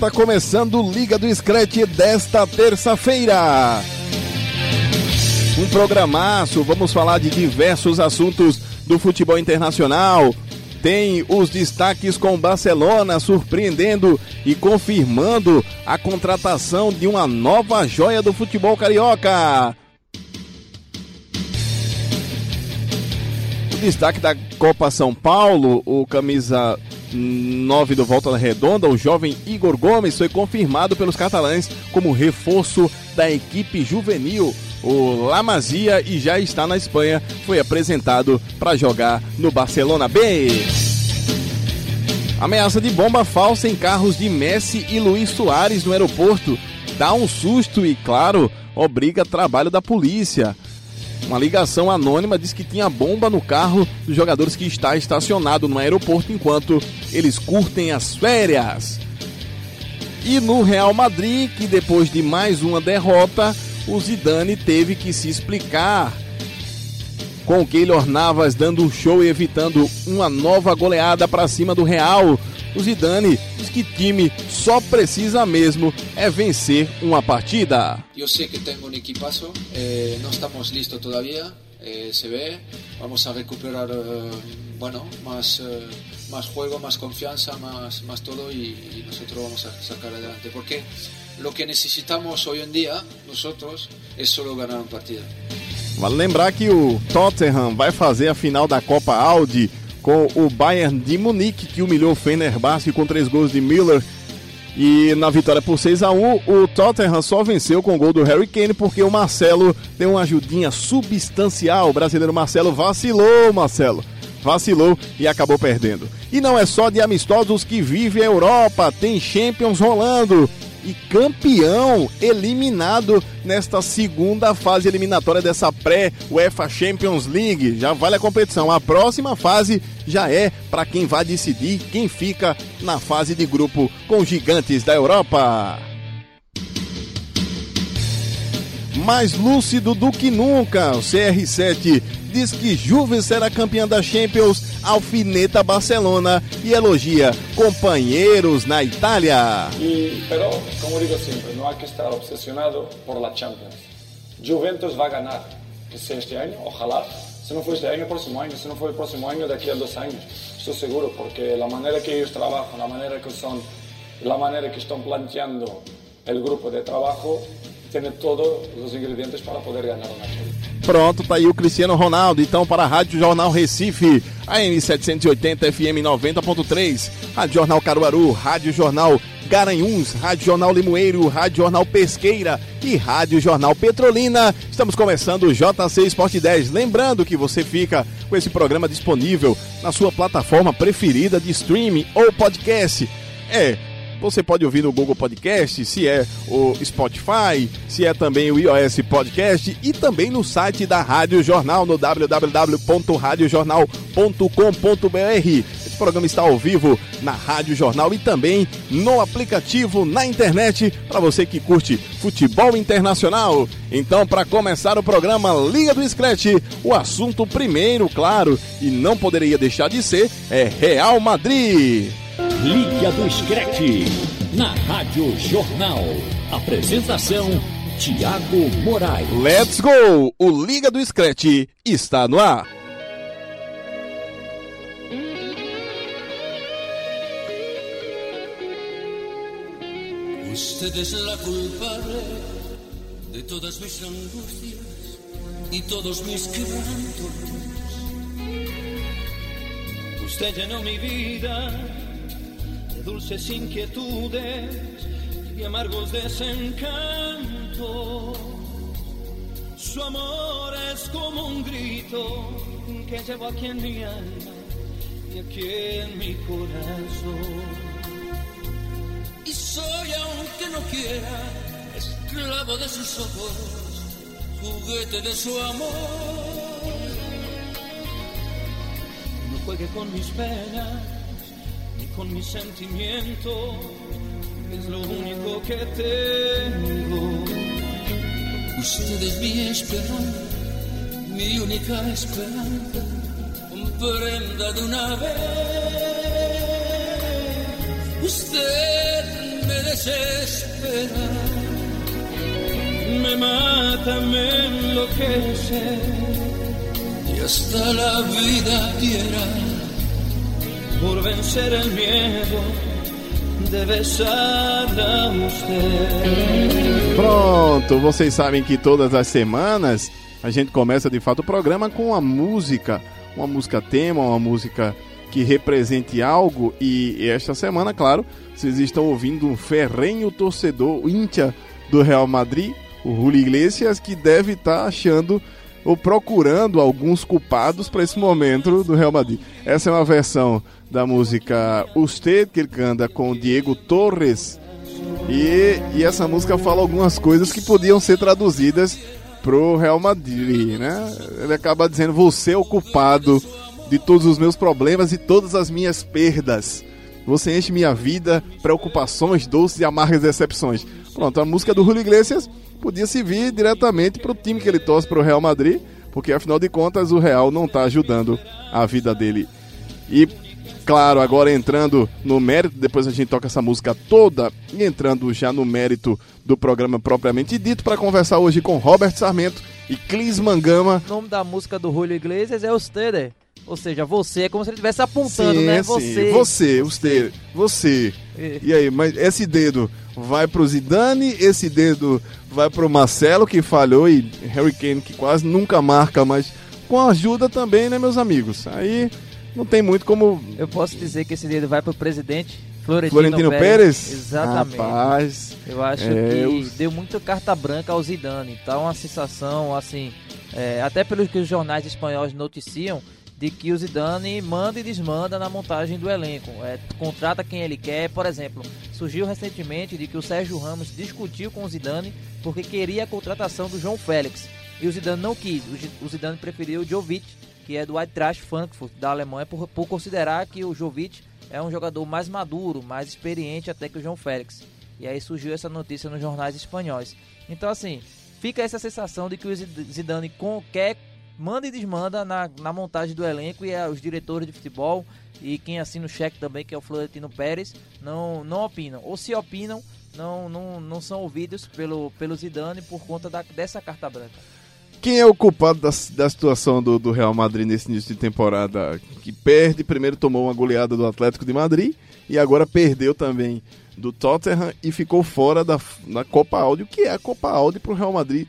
Está começando Liga do Scratch desta terça-feira. Um programaço, vamos falar de diversos assuntos do futebol internacional. Tem os destaques com Barcelona surpreendendo e confirmando a contratação de uma nova joia do futebol carioca. O destaque da Copa São Paulo, o camisa 9 do Volta Redonda, o jovem Igor Gomes foi confirmado pelos catalães como reforço da equipe juvenil. O Lamazia e já está na Espanha, foi apresentado para jogar no Barcelona B. Ameaça de bomba falsa em carros de Messi e Luiz Soares no aeroporto dá um susto e, claro, obriga trabalho da polícia. Uma ligação anônima diz que tinha bomba no carro dos jogadores que está estacionado no aeroporto enquanto eles curtem as férias. E no Real Madrid, que depois de mais uma derrota, o Zidane teve que se explicar. Com Keylor Navas dando um show e evitando uma nova goleada para cima do Real, o Zidane diz que time só precisa mesmo é vencer uma partida. Eu sei que tenho um equipazo, eh, não estamos listos todavía, eh, se ve, vamos a recuperar, eh, bueno, más, más juego, más confianza, más, más todo y, y nosotros vamos a sacar adelante, porque lo que necesitamos hoy en día, nosotros, es solo ganar un partido. Vale lembrar que o Tottenham vai fazer a final da Copa Audi com o Bayern de Munique, que humilhou o Fenerbahçe com três gols de Miller. E na vitória por 6 a 1 o Tottenham só venceu com o gol do Harry Kane porque o Marcelo deu uma ajudinha substancial. O brasileiro Marcelo vacilou, Marcelo. Vacilou e acabou perdendo. E não é só de amistosos que vive a Europa, tem Champions rolando e campeão eliminado nesta segunda fase eliminatória dessa pré-UEFA Champions League. Já vale a competição. A próxima fase já é para quem vai decidir quem fica na fase de grupo com gigantes da Europa. Mais lúcido do que nunca, o CR7 diz que Juve será campeã da Champions, alfineta Barcelona e elogia companheiros na Itália. Y, pero, como digo siempre, no hay que estar obsesionado por la Champions. Juventus va a ganar, que sea este año, ojalá. Si no fue este año, el próximo año. Si no fue el próximo año, de aquí a dos años. Estoy seguro, porque la manera que ellos trabajan, la manera que son, la manera que están planteando el grupo de trabajo, tiene todos los ingredientes para poder ganar una Champions. Pronto, tá aí o Cristiano Ronaldo. Então, para a Rádio Jornal Recife, AM 780 FM 90.3, Rádio Jornal Caruaru, Rádio Jornal Garanhuns, Rádio Jornal Limoeiro, Rádio Jornal Pesqueira e Rádio Jornal Petrolina. Estamos começando o JC Esporte 10. Lembrando que você fica com esse programa disponível na sua plataforma preferida de streaming ou podcast. É, você pode ouvir no Google Podcast, se é o Spotify, se é também o iOS Podcast e também no site da Rádio Jornal no www.radiojornal.com.br. Esse programa está ao vivo na Rádio Jornal e também no aplicativo na internet para você que curte futebol internacional. Então, para começar o programa Liga do Scratch, o assunto primeiro, claro, e não poderia deixar de ser, é Real Madrid. Liga do Scratch, na Rádio Jornal. Apresentação, Tiago Moraes. Let's go! O Liga do Scratch está no ar. Usted es la culpable de todas mis angustias y todos mis quebrantos. Usted llenó mi vida de dulces inquietudes y amargos desencantos. Su amor es como un grito que llevo aquí en mi alma y aquí en mi corazón. Y soy, aunque no quiera, esclavo de sus ojos, juguete de su amor. No juegue con mis penas con mis sentimientos, es lo único que tengo. Usted es mi esperanza, mi única esperanza. Comprenda de una vez. Usted me desespera, me mata, me enloquece. Y hasta la vida diera por vencer el miedo de besar a usted. Pronto, vocês sabem que todas as semanas a gente começa de fato o programa com uma música, uma música tema, uma música que represente algo e esta semana, claro, vocês estão ouvindo um ferrenho torcedor íntia do Real Madrid, o Julio Iglesias, que deve estar achando ou procurando alguns culpados para esse momento do Real Madrid. Essa é uma versão da música Usted, que ele canta com Diego Torres. E, e essa música fala algumas coisas que podiam ser traduzidas pro Real Madrid, né? Ele acaba dizendo: Você é o culpado de todos os meus problemas e todas as minhas perdas. Você enche minha vida, preocupações, doces e amargas decepções. Pronto, a música do Julio Iglesias podia servir diretamente para o time que ele torce para o Real Madrid, porque afinal de contas o Real não está ajudando a vida dele. E claro, agora entrando no mérito, depois a gente toca essa música toda e entrando já no mérito do programa propriamente dito para conversar hoje com Robert Sarmento e Clis Mangama. O nome da música do Julio Iglesias é Ustedes. Ou seja, você é como se ele estivesse apontando, né? Você. Você, você, você. É. E aí, mas esse dedo vai pro Zidane, esse dedo vai pro Marcelo, que falhou, e Harry Kane, que quase nunca marca, mas com ajuda também, né, meus amigos? Aí não tem muito como. Eu posso dizer que esse dedo vai pro presidente Florentino, Florentino Pérez? Exatamente. Rapaz. Eu acho É, que eu- deu muita carta branca ao Zidane. Tá uma sensação, assim, é, até pelo que os jornais espanhóis noticiam, de que o Zidane manda e desmanda na montagem do elenco. É, contrata quem ele quer. Por exemplo, surgiu recentemente de que o Sérgio Ramos discutiu com o Zidane porque queria a contratação do João Félix. E o Zidane não quis. O O Zidane preferiu o Jovic, que é do Eintracht Frankfurt, da Alemanha, por, por considerar que o Jovic é um jogador mais maduro, mais experiente até que o João Félix. E aí surgiu essa notícia nos jornais espanhóis. Então, assim, fica essa sensação de que o Zid- Zidane com, quer, manda e desmanda na, na montagem do elenco e eh, os diretores de futebol e quem assina o cheque também, que é o Florentino Pérez, não, não opinam. Ou se opinam, não, não, não são ouvidos pelo, pelo Zidane por conta da, dessa carta branca. Quem é o culpado da, da situação do, do Real Madrid nesse início de temporada? Que perde, primeiro tomou uma goleada do Atlético de Madrid e agora perdeu também do Tottenham e ficou fora da, da Copa. O que é a Copa Audi para o Real Madrid?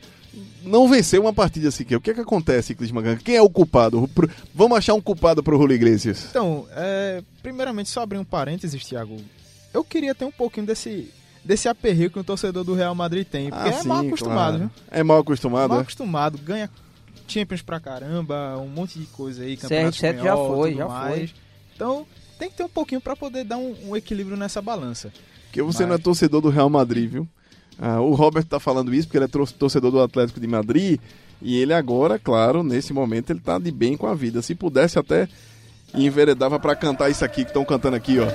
Não venceu uma partida sequer. O que é que acontece, Clis? Quem é o culpado? Vamos achar um culpado para o Julio Iglesias. Então, é, primeiramente, só abrir um parênteses, Thiago. Eu queria ter um pouquinho desse, desse aperreio que o torcedor do Real Madrid tem. Porque é mal acostumado, Ah, claro. viu? É mal acostumado, Mal é? acostumado, ganha Champions pra caramba, um monte de coisa aí, campeonato CR7 já foi, já mais. foi. Então, tem que ter um pouquinho pra poder dar um, um equilíbrio nessa balança. Porque você Mas- não é torcedor do Real Madrid, viu? Ah, o Robert tá falando isso porque ele é tor- torcedor do Atlético de Madrid e ele agora, claro, nesse momento ele tá de bem com a vida. Se pudesse até enveredava pra cantar isso aqui que estão cantando aqui, ó.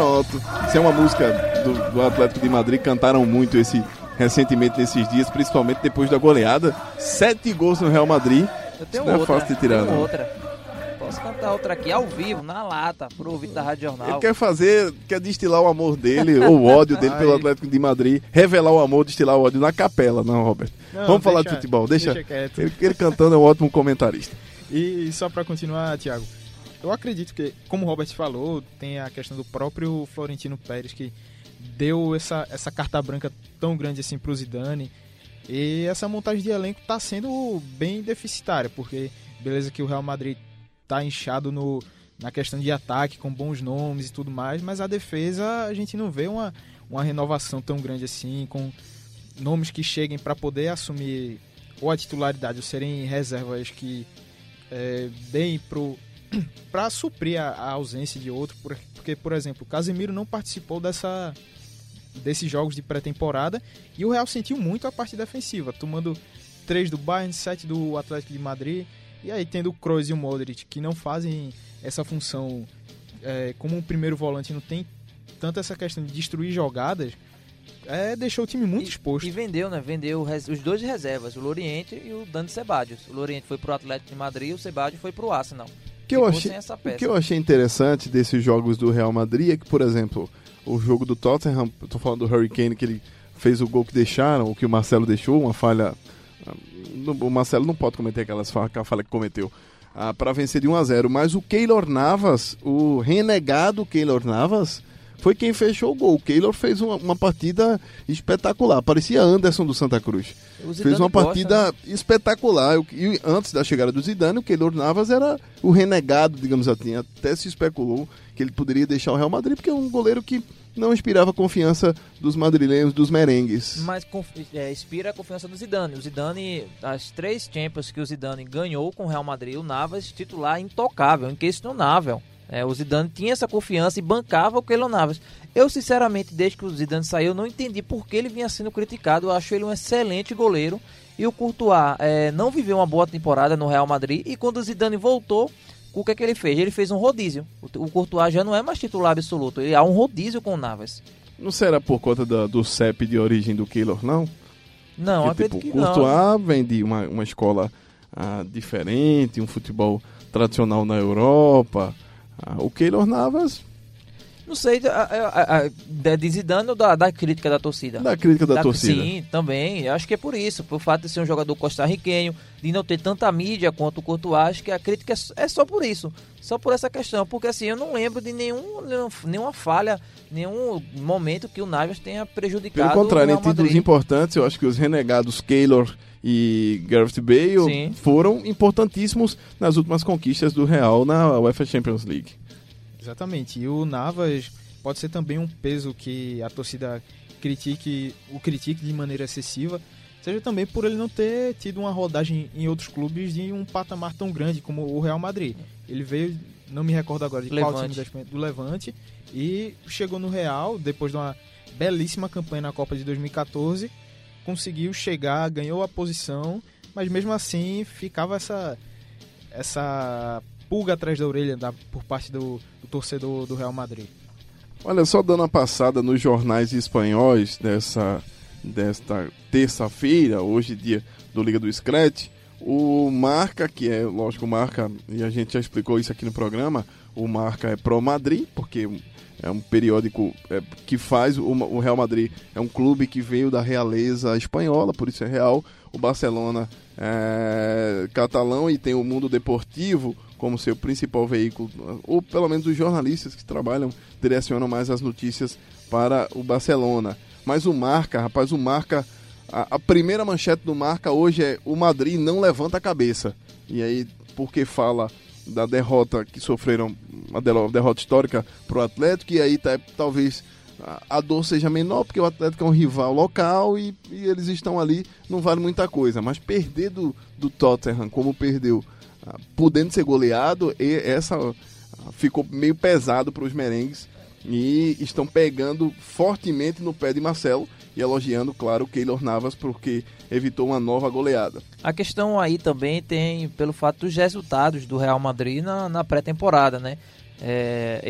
Pronto. Isso é uma música do, do Atlético de Madrid. Cantaram muito esse recentemente nesses dias, principalmente depois da goleada. Sete gols no Real Madrid. Eu tenho Isso não é outra. fácil de tirar, tenho não. outra. Posso cantar outra aqui ao vivo, na lata, pro ouvinte da Rádio Jornal. Ele quer fazer, quer destilar o amor dele, ou o ódio dele pelo. Atlético de Madrid, revelar o amor, destilar o ódio na capela, não, Robert? Não, Vamos falar de futebol, deixa. deixa ele, ele cantando é um ótimo comentarista. E só pra continuar, Thiago, eu acredito que, como o Robert falou, tem a questão do próprio Florentino Pérez que deu essa, essa carta branca tão grande assim pro Zidane. E essa montagem de elenco tá sendo bem deficitária, porque beleza que o Real Madrid tá inchado no, na questão de ataque, com bons nomes e tudo mais, mas a defesa a gente não vê uma, uma renovação tão grande assim, com nomes que cheguem para poder assumir ou a titularidade ou serem reservas que é, deem para suprir a, a, ausência de outro, porque, por exemplo, o Casemiro não participou dessa, desses jogos de pré-temporada e o Real sentiu muito a parte defensiva, tomando 3 do Bayern, 7 do Atlético de Madrid, e aí tendo o Kroos e o Modric, que não fazem essa função é, como um primeiro volante, não tem tanto essa questão de destruir jogadas, é, deixou o time muito e, exposto. E vendeu, né? Vendeu os dois reservas, o Loriente e o Dani Ceballos. O Loriente foi pro Atlético de Madrid e o Ceballos foi pro Arsenal. Que eu achei, o que eu achei interessante desses jogos do Real Madrid é que, por exemplo, o jogo do Tottenham, eu tô falando do Hurricane, que ele fez o gol que deixaram, o que o Marcelo deixou, uma falha. Ah, o Marcelo não pode cometer aquelas aquela falha que cometeu. Ah, para vencer de 1 a 0 Mas o Keylor Navas, o renegado Keylor Navas, foi quem fechou o gol. O Keylor fez uma, uma partida espetacular. Parecia Anderson do Santa Cruz. Fez uma partida gosta, né? espetacular. E antes da chegada do Zidane, o Keylor Navas era o renegado, digamos assim. Até se especulou que ele poderia deixar o Real Madrid, porque é um goleiro que não inspirava confiança dos madrilenhos, dos merengues. Mas é, inspira a confiança do Zidane. O Zidane, as três Champions que o Zidane ganhou com o Real Madrid, o Navas titular intocável, inquestionável. É, o Zidane tinha essa confiança e bancava o Keylor Navas. Eu, sinceramente, desde que o Zidane saiu, não entendi por que ele vinha sendo criticado. Eu acho ele um excelente goleiro. E o Courtois é, não viveu uma boa temporada no Real Madrid. E quando o Zidane voltou, o que é que ele fez? Ele fez um rodízio. O, o Courtois já não é mais titular absoluto. Ele há um rodízio com o Navas. Não será por conta do, do CEP de origem do Keylor, não? Não, Porque, acredito tipo, que Courtois não. vem de uma, uma escola ah, diferente, um futebol tradicional na Europa. Ah, o Keylor Navas. Não sei, a, a, a, de Zidane ou da, da, crítica da torcida? Da crítica da, da, torcida. Sim, também. Eu acho que é por isso. Por fato de ser um jogador costarriquenho, de não ter tanta mídia quanto o Courtois, acho que a crítica é, é só por isso. Só por essa questão. Porque assim, eu não lembro de nenhum, nenhuma falha, nenhum momento que o Navas tenha prejudicado Pelo contrário, em títulos importantes, eu acho que os renegados Keylor e Gareth Bale Sim. foram importantíssimos nas últimas conquistas do Real na UEFA Champions League. Exatamente. E o Navas pode ser também um peso que a torcida critique, o critique de maneira excessiva, seja também por ele não ter tido uma rodagem em outros clubes de um patamar tão grande como o Real Madrid. Ele veio, não me recordo agora de Levante. qual time da Espanha, do Levante, e chegou no Real depois de uma belíssima campanha na Copa de 2014 conseguiu chegar, ganhou a posição, mas mesmo assim ficava essa essa pulga atrás da orelha da, por parte do, do torcedor do Real Madrid. Olha, só dando uma passada nos jornais espanhóis dessa, desta terça-feira, hoje dia do Liga do Scratch, o Marca, que é, lógico, Marca, e a gente já explicou isso aqui no programa, o Marca é pro Madrid, porque é um periódico é, que faz o, o, Real Madrid é um clube que veio da realeza espanhola, por isso é real. O Barcelona é catalão e tem o Mundo Deportivo como seu principal veículo, ou pelo menos os jornalistas que trabalham direcionam mais as notícias para o Barcelona. Mas o Marca, rapaz, o Marca, a, a primeira manchete do Marca hoje é o Madrid não levanta a cabeça. E aí, porque fala da derrota que sofreram, uma derrota histórica para o Atlético, e aí tá, talvez a dor seja menor, porque o Atlético é um rival local e, e, eles estão ali, não vale muita coisa. Mas perder do, do Tottenham, como perdeu, ah, podendo ser goleado, e essa ah, ficou meio pesado para os merengues e estão pegando fortemente no pé de Marcelo e elogiando, claro, Keylor Navas porque evitou uma nova goleada. A questão aí também tem pelo fato dos resultados do Real Madrid na, na pré-temporada, né? É,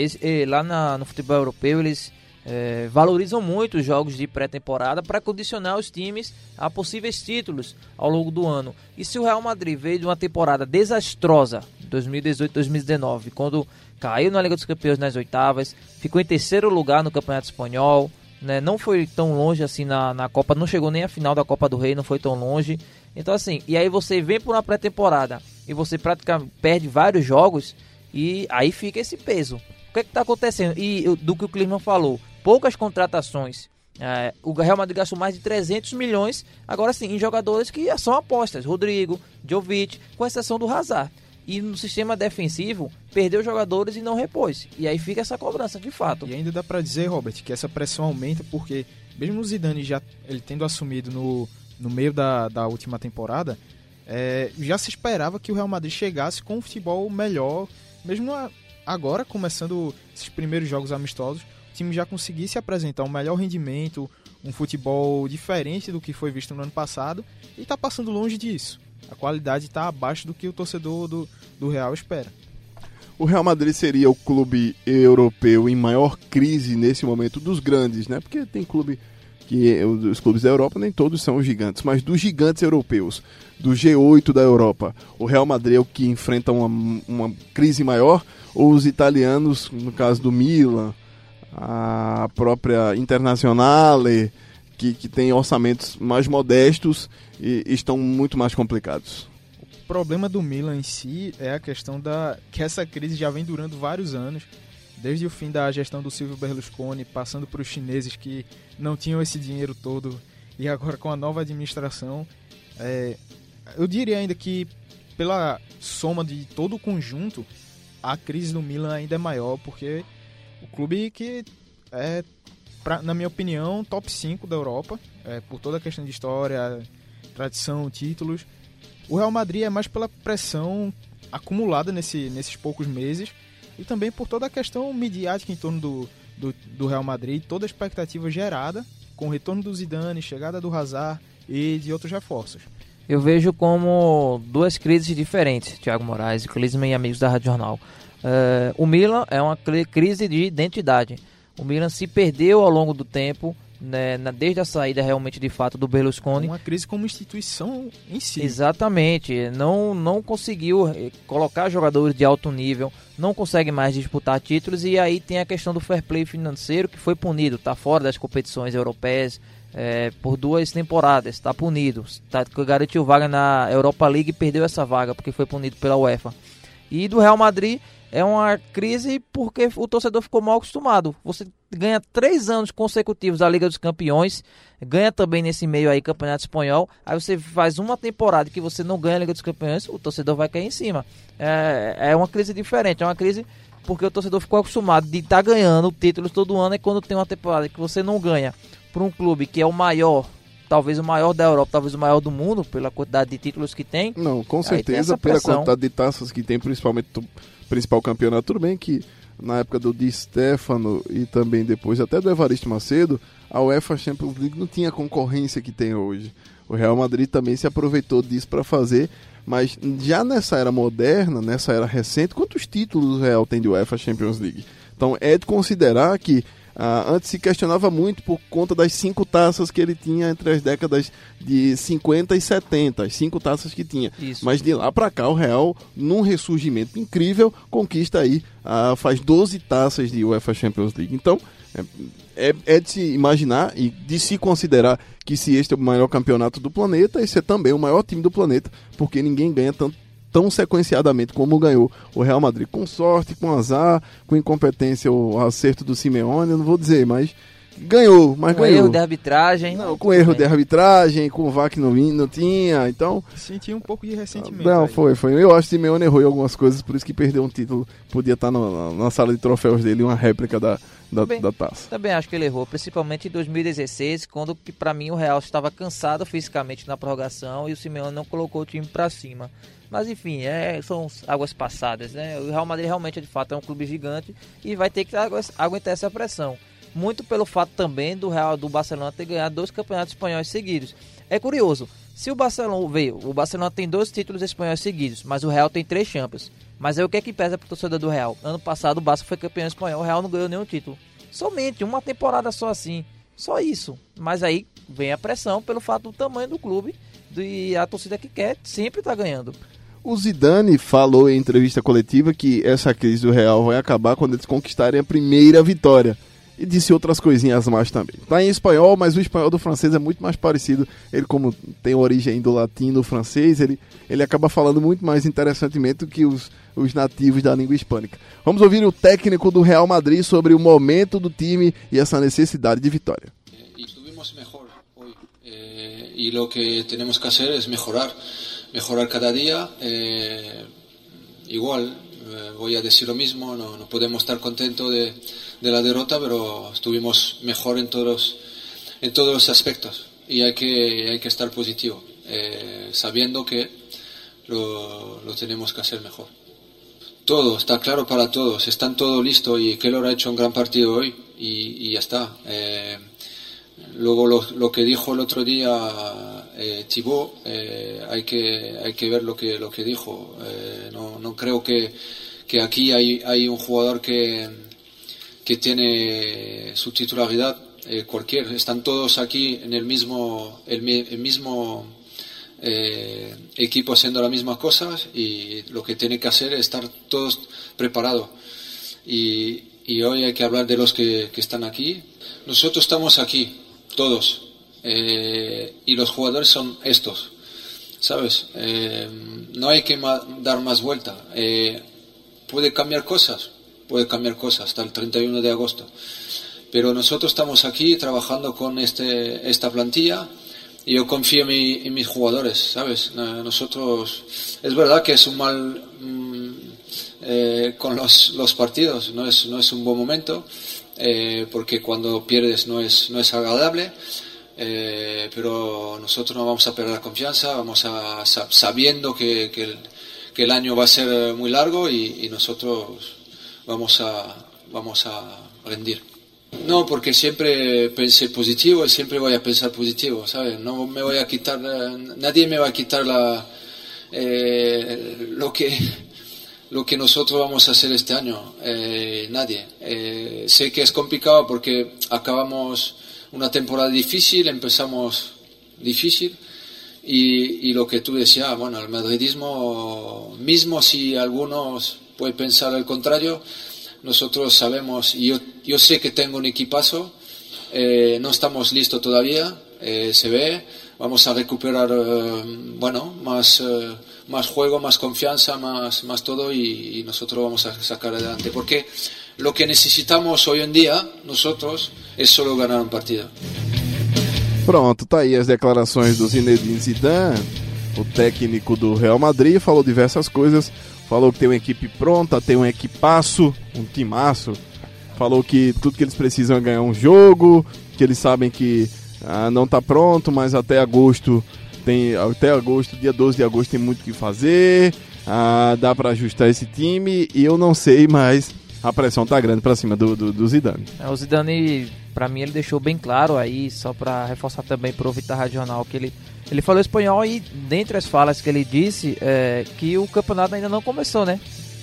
lá na, no futebol europeu eles é, valorizam muito os jogos de pré-temporada para condicionar os times a possíveis títulos ao longo do ano. E se o Real Madrid veio de uma temporada desastrosa, 2018-2019, quando caiu na Liga dos Campeões nas oitavas, ficou em terceiro lugar no Campeonato Espanhol, né? Não foi tão longe assim na, na Copa, não chegou nem a final da Copa do Rei, não foi tão longe. Então assim, e aí você vem por uma pré-temporada e você praticamente perde vários jogos e aí fica esse peso. O que é está acontecendo? E do que o Klinsmann falou, poucas contratações. É, o Real Madrid gastou mais de 300 milhões, agora sim, em jogadores que são apostas. Rodrigo, Jovic, com exceção do Hazard. E no sistema defensivo perdeu jogadores e não repôs. E aí fica essa cobrança de fato. E ainda dá para dizer, Robert, que essa pressão aumenta porque mesmo o Zidane já ele tendo assumido no, no meio da, da última temporada, é, já se esperava que o Real Madrid chegasse com um futebol melhor, mesmo agora começando esses primeiros jogos amistosos, o time já conseguisse apresentar um melhor rendimento, um futebol diferente do que foi visto no ano passado e está passando longe disso. A qualidade está abaixo do que o torcedor do, do Real espera. O Real Madrid seria o clube europeu em maior crise nesse momento dos grandes, né? Porque tem clube que os clubes da Europa nem todos são gigantes, mas dos gigantes europeus, do G8 da Europa, o Real Madrid é o que enfrenta uma, uma crise maior, ou os italianos, no caso do Milan, a própria Internazionale, que, que tem orçamentos mais modestos e estão muito mais complicados. O problema do Milan em si é a questão da que essa crise já vem durando vários anos desde o fim da gestão do Silvio Berlusconi, passando para os chineses que não tinham esse dinheiro todo e agora com a nova administração, é, eu diria ainda que pela soma de todo o conjunto, a crise do Milan ainda é maior, porque o clube que é, pra, na minha opinião, top 5 da Europa, é, por toda a questão de história, tradição, títulos. O Real Madrid é mais pela pressão acumulada nesse, nesses poucos meses e também por toda a questão midiática em torno do, do, do Real Madrid, toda a expectativa gerada com o retorno do Zidane, chegada do Hazard e de outros reforços. Eu vejo como duas crises diferentes, Thiago Moraes Clisman e amigos da Rádio Jornal. Uh, o Milan é uma crise de identidade. O Milan se perdeu ao longo do tempo, né, na, desde a saída realmente de fato do Berlusconi. Uma crise como instituição em si. Exatamente. Não, não conseguiu eh, colocar jogadores de alto nível, não consegue mais disputar títulos e aí tem a questão do fair play financeiro que foi punido, está fora das competições europeias. É, por duas temporadas, está punido. Tá, garantiu vaga na Europa League e perdeu essa vaga porque foi punido pela UEFA. E do Real Madrid é uma crise porque o torcedor ficou mal acostumado. Você ganha três anos consecutivos da Liga dos Campeões, ganha também nesse meio aí Campeonato Espanhol, aí você faz uma temporada que você não ganha a Liga dos Campeões, o torcedor vai cair em cima. É, é uma crise diferente, é uma crise porque o torcedor ficou acostumado de estar tá ganhando títulos todo ano e quando tem uma temporada que você não ganha para um clube que é o maior talvez o maior da Europa, talvez o maior do mundo, pela quantidade de títulos que tem. Não, com certeza, pela quantidade de taças que tem, principalmente principal campeonato. Tudo bem que na época do Di Stefano e também depois até do Evaristo Macedo, a UEFA Champions League não tinha a concorrência que tem hoje. O Real Madrid também se aproveitou disso para fazer, mas já nessa era moderna, nessa era recente, quantos títulos o Real tem de UEFA Champions League? Então é de considerar que ah, antes se questionava muito por conta das cinco taças que ele tinha entre as décadas de 50 e 70, as cinco taças que tinha. Isso. Mas de lá para cá o Real, num ressurgimento incrível, conquista aí, ah, faz 12 taças de UEFA Champions League. Então, é, é, é, de se imaginar e de se considerar que se este é o maior campeonato do planeta, esse é também o maior time do planeta, porque ninguém ganha tanto tão sequenciadamente como ganhou o Real Madrid. Com sorte, com azar, com incompetência, o acerto do Simeone, eu não vou dizer, mas ganhou, mas com ganhou. erro de arbitragem. Não, com erro de arbitragem, com o VAR que não, não tinha, então... Senti um pouco de ressentimento. Não, aí. foi, foi. Eu acho que o Simeone errou em algumas coisas, por isso que perdeu um título. Podia estar no, na sala de troféus dele, uma réplica da, da, também, da taça. Também acho que ele errou, principalmente em 2016, quando que para mim o Real estava cansado fisicamente na prorrogação e o Simeone não colocou o time para cima. Mas enfim, é, são águas passadas, né? O Real Madrid realmente de fato é um clube gigante e vai ter que aguentar essa pressão. Muito pelo fato também do Real do Barcelona ter ganhado dois campeonatos espanhóis seguidos. É curioso, se o Barcelona veio, o Barcelona tem dois títulos espanhóis seguidos, mas o Real tem três Champions. Mas aí o que é que pesa pro torcedor do Real? Ano passado o Barça foi campeão espanhol, o Real não ganhou nenhum título. Somente uma temporada só assim. Só isso. Mas aí vem a pressão pelo fato do tamanho do clube e a torcida que quer sempre tá ganhando. O Zidane falou em entrevista coletiva que essa crise do Real vai acabar quando eles conquistarem a primeira vitória. E disse outras coisinhas mais também. Está em espanhol, mas o espanhol do francês é muito mais parecido. Ele, como tem origem do latim do francês, ele, ele acaba falando muito mais interessantemente do que os, os nativos da língua hispânica. Vamos ouvir o técnico do Real Madrid sobre o momento do time e essa necessidade de vitória. E estuvimos melhor hoje. E o que temos que fazer é melhorar. Mejorar cada día. Eh, igual, eh, voy a decir lo mismo, no, no podemos estar contentos de, de la derrota, pero estuvimos mejor en todos, en todos los aspectos y hay que, hay que estar positivo, eh, sabiendo que lo, lo tenemos que hacer mejor. Todo, está claro para todos, están todo listo y Keylor ha hecho un gran partido hoy y, y ya está. Eh, luego lo, lo que dijo el otro día eh, eh, hay, que, hay que ver lo que, lo que dijo. Eh, no, no creo que, que aquí hay, hay un jugador que, que tiene su titularidad. Eh, cualquier, están todos aquí en el mismo, el, el mismo equipo haciendo las mismas cosas y lo que tiene que hacer es estar todos preparados. Y, y hoy hay que hablar de los que, que están aquí. Nosotros estamos aquí, todos, eh, y los jugadores son estos, ¿sabes? Eh, no hay que ma- dar más vuelta. Eh, puede cambiar cosas, puede cambiar cosas hasta el 31 de agosto. Pero nosotros estamos aquí trabajando con este, esta plantilla y yo confío en, mi- en mis jugadores, ¿sabes? Nosotros, es verdad que es un mal mm, eh, con los, los partidos, no es, no es un buen momento, porque cuando pierdes no es, no es agradable. Eh, pero nosotros no vamos a perder la confianza, vamos a sa- sabiendo que, el, año va a ser muy largo y, nosotros vamos a, vamos a rendir. No, porque siempre pensé positivo y siempre voy a pensar positivo, ¿sabes? No me voy a quitar, nadie me va a quitar la, eh, lo que lo que nosotros vamos a hacer este año, eh, nadie. Sé que es complicado porque acabamos una temporada difícil, empezamos difícil y, y lo que tú decías, bueno, el madridismo, mismo si algunos pueden pensar el contrario, nosotros sabemos, y yo, yo sé que tengo un equipazo, eh, no estamos listos todavía, eh, se ve, vamos a recuperar, eh, bueno, más, eh, más juego, más confianza, más, más todo y, y nosotros vamos a sacar adelante. Porque lo que necesitamos hoy en día, nosotros, es solo ganar un partido. Pronto, tá aí as declarações do Zinedine Zidane, o técnico do Real Madrid, falou diversas coisas, falou que tem uma equipe pronta, tem um equipaço, um timaço, falou que tudo que eles precisam é ganhar um jogo, que eles sabem que ah, não tá pronto, mas até agosto tem até agosto, dia 12 de agosto tem muito o que fazer, ah, dá pra ajustar esse time e eu não sei, mas a pressão tá grande pra cima do, do, do Zidane. É, O Zidane, pra mim, ele deixou bem claro aí, só pra reforçar também pro Vitar Regional, que ele, ele falou espanhol e, dentre as falas que ele disse, é, que o campeonato ainda não começou, né?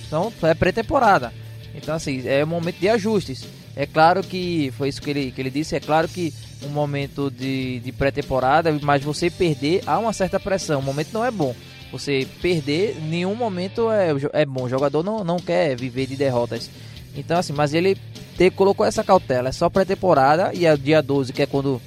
Então, é pré-temporada. Então, assim, é um momento de ajustes. É claro que, foi isso que ele, que ele disse, é claro que um momento de, de pré-temporada, mas você perder, há uma certa pressão. O momento não é bom. Você perder, nenhum momento é, é bom. O jogador não, não quer viver de derrotas. Então, assim, mas ele te, colocou essa cautela. É só pré-temporada e é dia 12, que é quando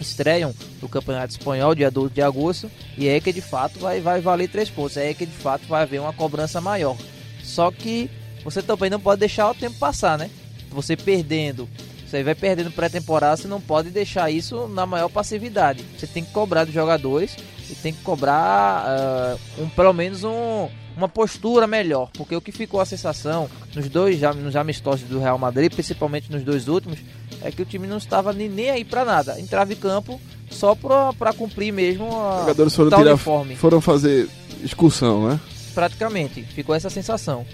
estreiam o Campeonato Espanhol, dia 12 de agosto. E é que de fato vai, vai valer três pontos. É que de fato vai haver uma cobrança maior. Só que você também não pode deixar o tempo passar, né? Você perdendo, você vai perdendo pré-temporada, você não pode deixar isso na maior passividade. Você tem que cobrar dos jogadores e tem que cobrar ah, um, pelo menos um, uma postura melhor. Porque o que ficou a sensação nos dois nos amistosos do Real Madrid, principalmente nos dois últimos, é que o time não estava nem, nem aí pra nada. Entrava em campo só pra, pra cumprir mesmo a, Os jogadores foram tirar, uniforme. foram fazer excursão, né? Praticamente, ficou essa sensação.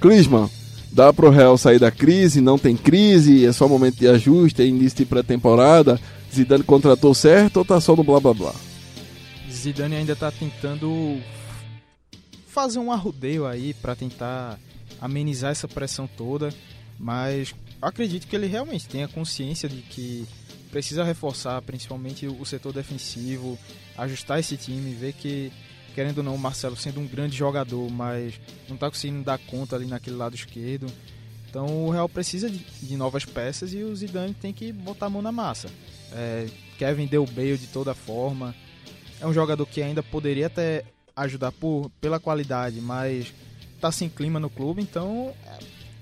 Clisman, dá pro Real sair da crise, não tem crise, é só momento de ajuste, é início de pré-temporada, Zidane contratou certo ou tá só no blá blá blá? Zidane ainda tá tentando fazer um arrudeio aí pra tentar amenizar essa pressão toda, mas acredito que ele realmente tenha consciência de que precisa reforçar principalmente o setor defensivo, ajustar esse time, ver que querendo ou não o Marcelo sendo um grande jogador, mas não tá conseguindo dar conta ali naquele lado esquerdo. Então o Real precisa de, de novas peças e o Zidane tem que botar a mão na massa. É, Kevin deu Bale de toda forma, é um jogador que ainda poderia até ajudar por, pela qualidade, mas tá sem clima no clube, então é,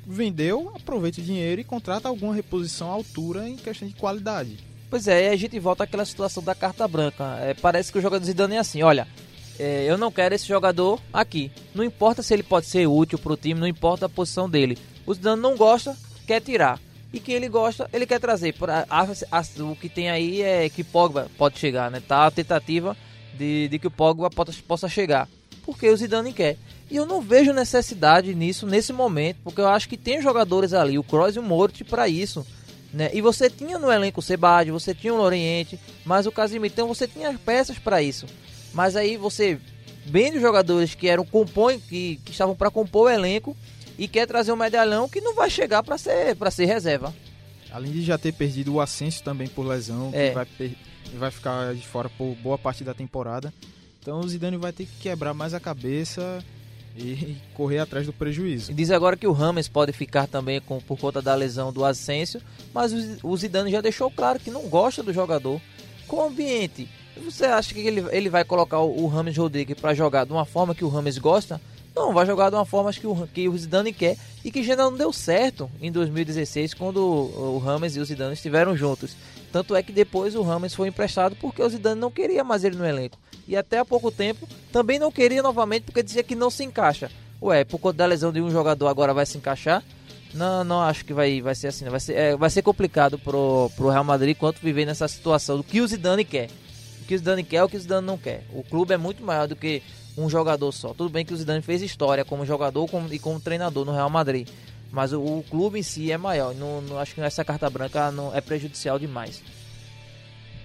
vendeu, aproveita o dinheiro e contrata alguma reposição à altura em questão de qualidade. Pois é, aí a gente volta àquela situação da carta branca. É, parece que o jogador do Zidane é assim, olha, é, eu não quero esse jogador aqui. Não importa se ele pode ser útil para o time, não importa a posição dele. O Zidane não gosta, quer tirar. E quem ele gosta, ele quer trazer. Pra, a, a, o que tem aí é que Pogba pode chegar, né? Tá a tentativa de, de que o Pogba possa, chegar. Porque o Zidane quer. E eu não vejo necessidade nisso nesse momento, porque eu acho que tem jogadores ali, o Kroos e o Moritz para isso. Né? E você tinha no elenco o Sebade, você tinha o Loriente, mas o Casimiro, então você tinha peças para isso. Mas aí você vende os jogadores que eram compõe, que, que estavam para compor o elenco e quer trazer um medalhão que não vai chegar para ser para ser reserva. Além de já ter perdido o Ascenso também por lesão, É. que vai, vai ficar de fora por boa parte da temporada. Então o Zidane vai ter que quebrar mais a cabeça e correr atrás do prejuízo. E Diz agora que o Rames pode ficar também com, por conta da lesão do Asensio, mas o, o Zidane já deixou claro que não gosta do jogador. Com o ambiente, você acha que ele, ele vai colocar o, o Rames Rodrigues para jogar de uma forma que o Rames gosta? Não, vai jogar de uma forma que o, que o Zidane quer e que já não deu certo em 2016 quando o, o Rames e o Zidane estiveram juntos. Tanto é que depois o Rames foi emprestado porque o Zidane não queria mais ele no elenco. E até há pouco tempo também não queria novamente porque dizia que não se encaixa. Ué, por conta da lesão de um jogador agora vai se encaixar? Não, não acho que vai, vai ser assim. Vai ser, é, vai ser complicado pro, pro Real Madrid quanto viver nessa situação do que o Zidane quer. O que o Zidane quer, o que o Zidane não quer. O clube é muito maior do que um jogador só. Tudo bem que o Zidane fez história como jogador como- e como treinador no Real Madrid. Mas o, o clube em si é maior. Não, não- acho que essa carta branca não é prejudicial demais.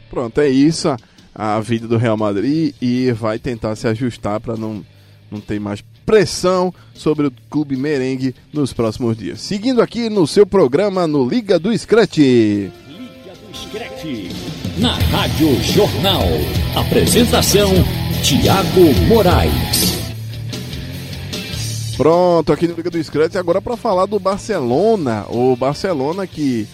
Pronto, é isso a, a vida do Real Madrid e vai tentar se ajustar para não, não ter mais pressão sobre o clube merengue nos próximos dias. Seguindo aqui no seu programa no Liga do Scratch. Liga do Screte. Na Rádio Jornal. Apresentação: Tiago Moraes. Pronto, aqui no Liga do Scratch agora para falar do Barcelona. O Barcelona que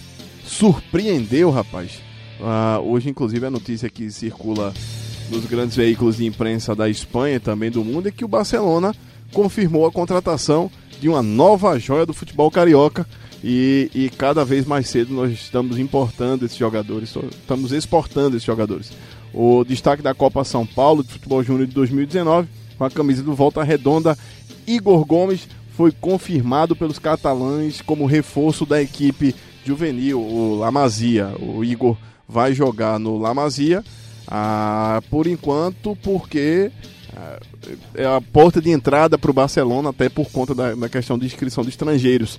surpreendeu, rapaz. Ah, hoje, inclusive, a notícia que circula nos grandes veículos de imprensa da Espanha e também do mundo é que o Barcelona confirmou a contratação de uma nova joia do futebol carioca. E, e cada vez mais cedo nós estamos importando esses jogadores, estamos exportando esses jogadores. O destaque da Copa São Paulo de Futebol Júnior de 2019, com a camisa do Volta Redonda, Igor Gomes foi confirmado pelos catalães como reforço da equipe juvenil, o La Masia. O Igor vai jogar no La Masia, ah, por enquanto, porque ah, é a porta de entrada para o Barcelona, até por conta da, da questão de inscrição de estrangeiros.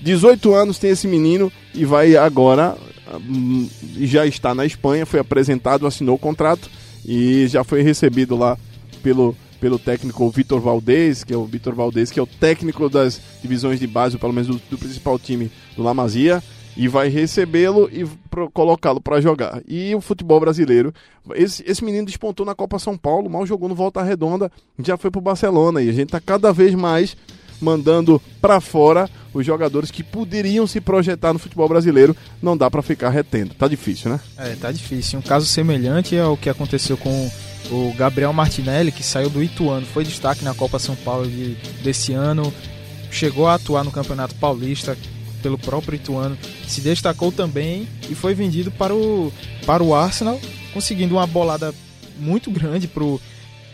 18 anos tem esse menino e vai agora, já está na Espanha, foi apresentado, assinou o contrato e já foi recebido lá pelo, pelo técnico Vitor Valdez, que é o Vitor Valdez, que é o técnico das divisões de base, pelo menos do, do principal time do La Masia, e vai recebê-lo e colocá-lo para jogar. E o futebol brasileiro, esse, esse menino despontou na Copa São Paulo, mal jogou no Volta Redonda, já foi pro Barcelona e a gente tá cada vez mais mandando para fora os jogadores que poderiam se projetar no futebol brasileiro, não dá para ficar retendo. Tá difícil, né? É, tá difícil. Um caso semelhante é o que aconteceu com o Gabriel Martinelli, que saiu do Ituano, foi destaque na Copa São Paulo de- desse ano, chegou a atuar no Campeonato Paulista pelo próprio Ituano, se destacou também e foi vendido para o, para o Arsenal, conseguindo uma bolada muito grande pro,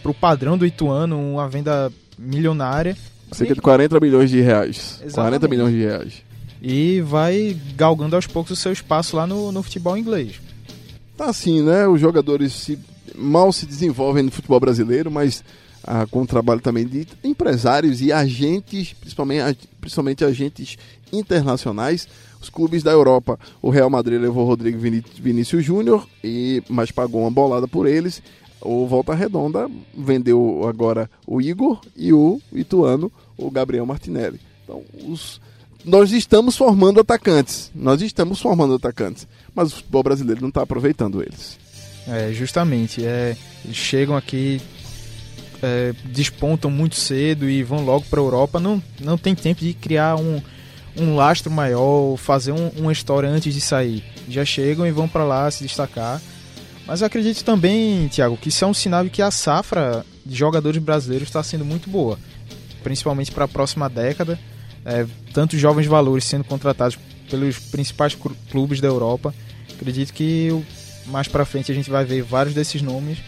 pro padrão do Ituano, uma venda milionária. Cerca de 40 milhões de reais. 40 Exatamente. milhões de reais. E vai galgando aos poucos o seu espaço lá no, no futebol inglês. Tá assim, né? Os jogadores se- mal se desenvolvem no futebol brasileiro, mas ah, com o trabalho também de empresários e agentes, principalmente, principalmente agentes internacionais. Os clubes da Europa, o Real Madrid levou o Rodrigo Viní- Vinícius Júnior, e mas pagou uma bolada por eles. O Volta Redonda vendeu agora o Igor e o Ituano, o Gabriel Martinelli. Então, os, nós estamos formando atacantes. Nós estamos formando atacantes. Mas o futebol brasileiro não está aproveitando eles. É, justamente. É, eles chegam aqui, é, despontam muito cedo e vão logo para a Europa. Não, não tem tempo de criar um, um lastro maior, fazer um- uma história antes de sair. Já chegam e vão para lá se destacar. Mas eu acredito também, Thiago, que isso é um sinal de que a safra de jogadores brasileiros está sendo muito boa. Principalmente para a próxima década. É, tantos jovens valores sendo contratados pelos principais clubes da Europa. Acredito que mais para frente a gente vai ver vários desses nomes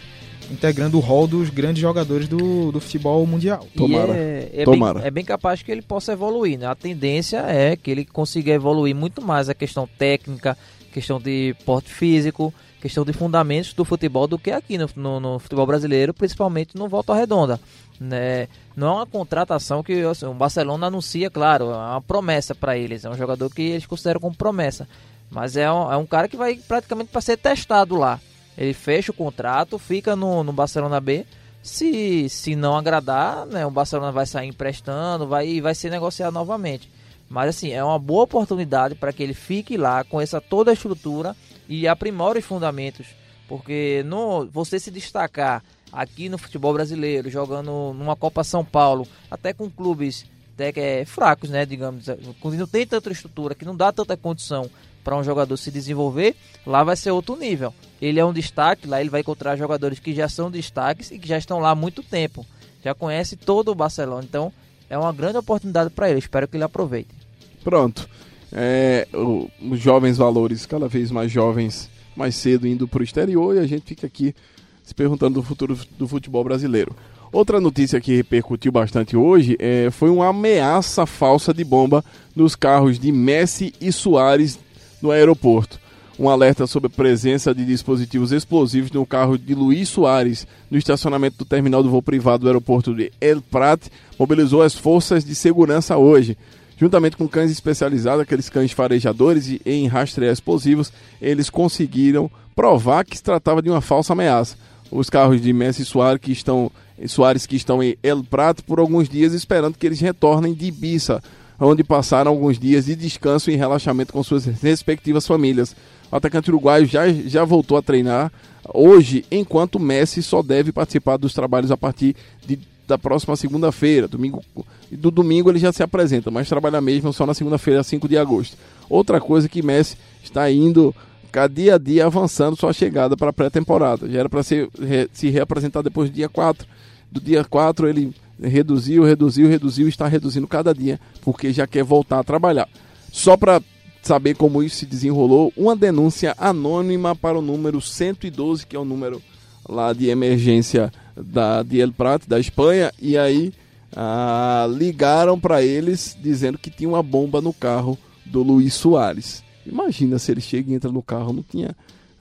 integrando o rol dos grandes jogadores do, do futebol mundial. Tomara. É, é Tomara. Bem, é bem capaz que ele possa evoluir. Né? A tendência é que ele consiga evoluir muito mais a questão técnica, questão de porte físico, questão de fundamentos do futebol do que aqui no, no, no futebol brasileiro, principalmente no Volta Redonda. Né? Não é uma contratação que assim, o Barcelona anuncia, claro, é uma promessa para eles. É um jogador que eles consideram como promessa. Mas é um, é um cara que vai praticamente para ser testado lá. Ele fecha o contrato, fica no, no Barcelona B. Se, se não agradar, né, o Barcelona vai sair emprestando, vai, vai ser negociado novamente. Mas assim, é uma boa oportunidade para que ele fique lá com essa toda a estrutura e aprimore os fundamentos. Porque no, você se destacar aqui no futebol brasileiro, jogando numa Copa São Paulo, até com clubes até que é, fracos, né, digamos, não tem tanta estrutura, que não dá tanta condição para um jogador se desenvolver, lá vai ser outro nível. Ele é um destaque, lá ele vai encontrar jogadores que já são destaques e que já estão lá há muito tempo, já conhece todo o Barcelona, então é uma grande oportunidade para ele, espero que ele aproveite. Pronto. É, o- os jovens valores, cada vez mais jovens, mais cedo indo para o exterior e a gente fica aqui se perguntando do futuro do futebol brasileiro. Outra notícia que repercutiu bastante hoje é, foi uma ameaça falsa de bomba nos carros de Messi e Soares no aeroporto. Um alerta sobre a presença de dispositivos explosivos no carro de Luiz Soares no estacionamento do terminal do voo privado do aeroporto de El Prat mobilizou as forças de segurança hoje. Juntamente com cães especializados, aqueles cães farejadores e em rastrear explosivos, eles conseguiram provar que se tratava de uma falsa ameaça. Os carros de Messi e Soares que estão, Soares que estão em El Prat por alguns dias esperando que eles retornem de Ibiza, onde passaram alguns dias de descanso e relaxamento com suas respectivas famílias. O atacante uruguaio já, já voltou a treinar hoje, enquanto Messi só deve participar dos trabalhos a partir de, da próxima segunda-feira. Domingo, do domingo ele já se apresenta, mas trabalha mesmo só na segunda-feira, 5 de agosto. Outra coisa que Messi está indo cada dia a dia avançando sua chegada para a pré-temporada. Já era para se, re- se reapresentar depois do dia 4. Do dia 4 ele reduziu, reduziu, reduziu está reduzindo cada dia, porque já quer voltar a trabalhar. Só para saber como isso se desenrolou, uma denúncia anônima para o número 112, que é o número lá de emergência da, de El Prat, da Espanha, e aí ah, ligaram para eles dizendo que tinha uma bomba no carro do Luiz Soares. Imagina se ele chega e entra no carro, não tinha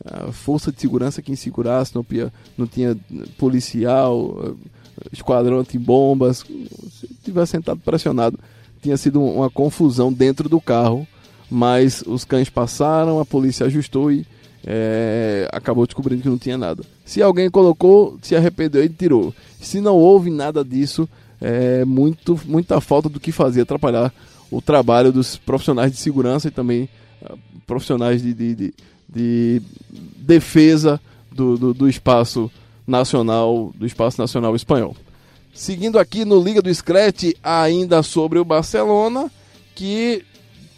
ah, força de segurança quem segurasse, não tinha, não tinha policial, ah, esquadrão antibombas. Se tivesse sentado pressionado, tinha sido uma confusão dentro do carro, mas os cães passaram, a polícia ajustou e é, acabou descobrindo que não tinha nada. Se alguém colocou, se arrependeu e tirou. Se não houve nada disso, é muito, muita falta do que fazer, atrapalhar o trabalho dos profissionais de segurança e também ah, profissionais de, de, de- de defesa do, do, do espaço nacional, do espaço nacional espanhol. Seguindo aqui no Liga do Scratch, ainda sobre o Barcelona, que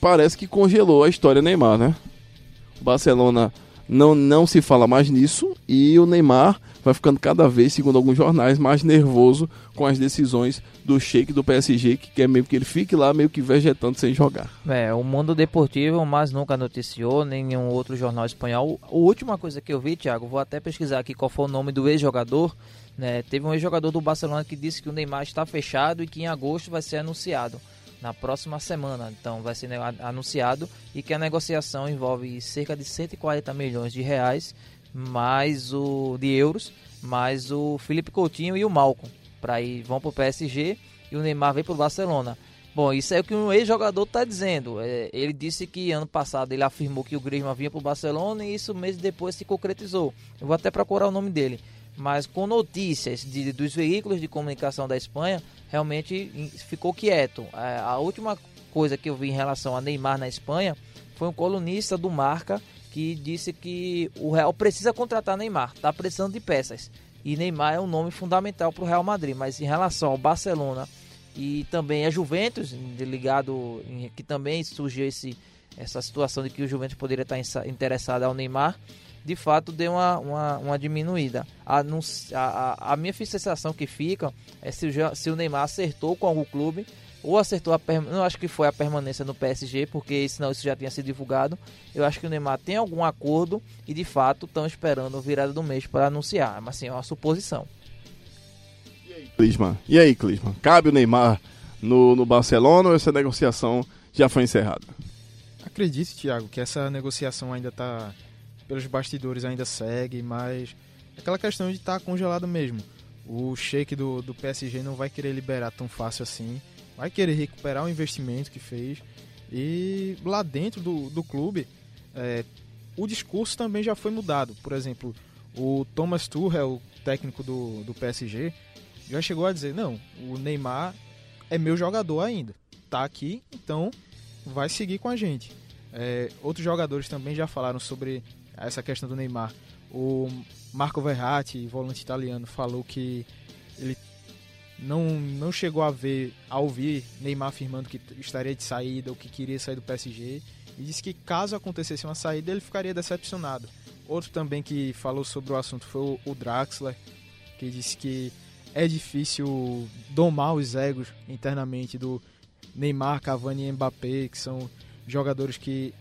parece que congelou a história Neymar, né? O Barcelona não, não se fala mais nisso e o Neymar vai ficando cada vez, segundo alguns jornais, mais nervoso com as decisões do Sheik do PSG, que quer meio que ele fique lá meio que vegetando sem jogar. É, o Mundo Deportivo mais nunca noticiou, nenhum outro jornal espanhol. A última coisa que eu vi, Thiago, vou até pesquisar aqui qual foi o nome do ex-jogador. Né? Teve um ex-jogador do Barcelona que disse que o Neymar está fechado e que em agosto vai ser anunciado. Na próxima semana, então, vai ser anunciado e que a negociação envolve cerca de 140 milhões de reais, mais o de euros, mais o Felipe Coutinho e o Malcom, para ir vão para o PSG e o Neymar vem para o Barcelona. Bom, isso é o que um ex-jogador está dizendo. É, ele disse que ano passado ele afirmou que o Griezmann vinha para o Barcelona e isso meses depois se concretizou. Eu vou até procurar o nome dele. Mas com notícias de, dos veículos de comunicação da Espanha, realmente ficou quieto. É, a última coisa que eu vi em relação a Neymar na Espanha foi um colunista do Marca que disse que o Real precisa contratar Neymar, está precisando de peças. E Neymar é um nome fundamental para o Real Madrid. Mas em relação ao Barcelona e também a Juventus, ligado que também surgiu esse, essa situação de que o Juventus poderia estar interessado ao Neymar, de fato deu uma, uma, uma diminuída. A, a, a- minha sensação que fica é se o, se o Neymar acertou com algum clube, ou acertou a permanência, não acho que foi a permanência no PSG, porque senão isso já tinha sido divulgado. Eu acho que o Neymar tem algum acordo e de fato estão esperando a virada do mês para anunciar, mas assim, é uma suposição. Clisman. E aí, Clisman? Cabe o Neymar no, no Barcelona ou essa negociação já foi encerrada? Acredite, Thiago, que essa negociação ainda está pelos bastidores, ainda segue, mas aquela questão de estar tá congelado mesmo. O shake do, do PSG não vai querer liberar tão fácil assim, vai querer recuperar o investimento que fez e lá dentro do, do clube é, o discurso também já foi mudado. Por exemplo, o Thomas Tuchel, técnico do, do PSG, já chegou a dizer: não, o Neymar é meu jogador ainda, tá aqui, então vai seguir com a gente. É, outros jogadores também já falaram sobre essa questão do Neymar. O Marco Verratti, volante italiano, falou que ele não, não chegou a ver, a ouvir Neymar afirmando que estaria de saída ou que queria sair do PSG e disse que caso acontecesse uma saída ele ficaria decepcionado. Outro também que falou sobre o assunto foi o Draxler, que disse que é difícil domar os egos internamente do Neymar, Cavani e Mbappé, que são jogadores que,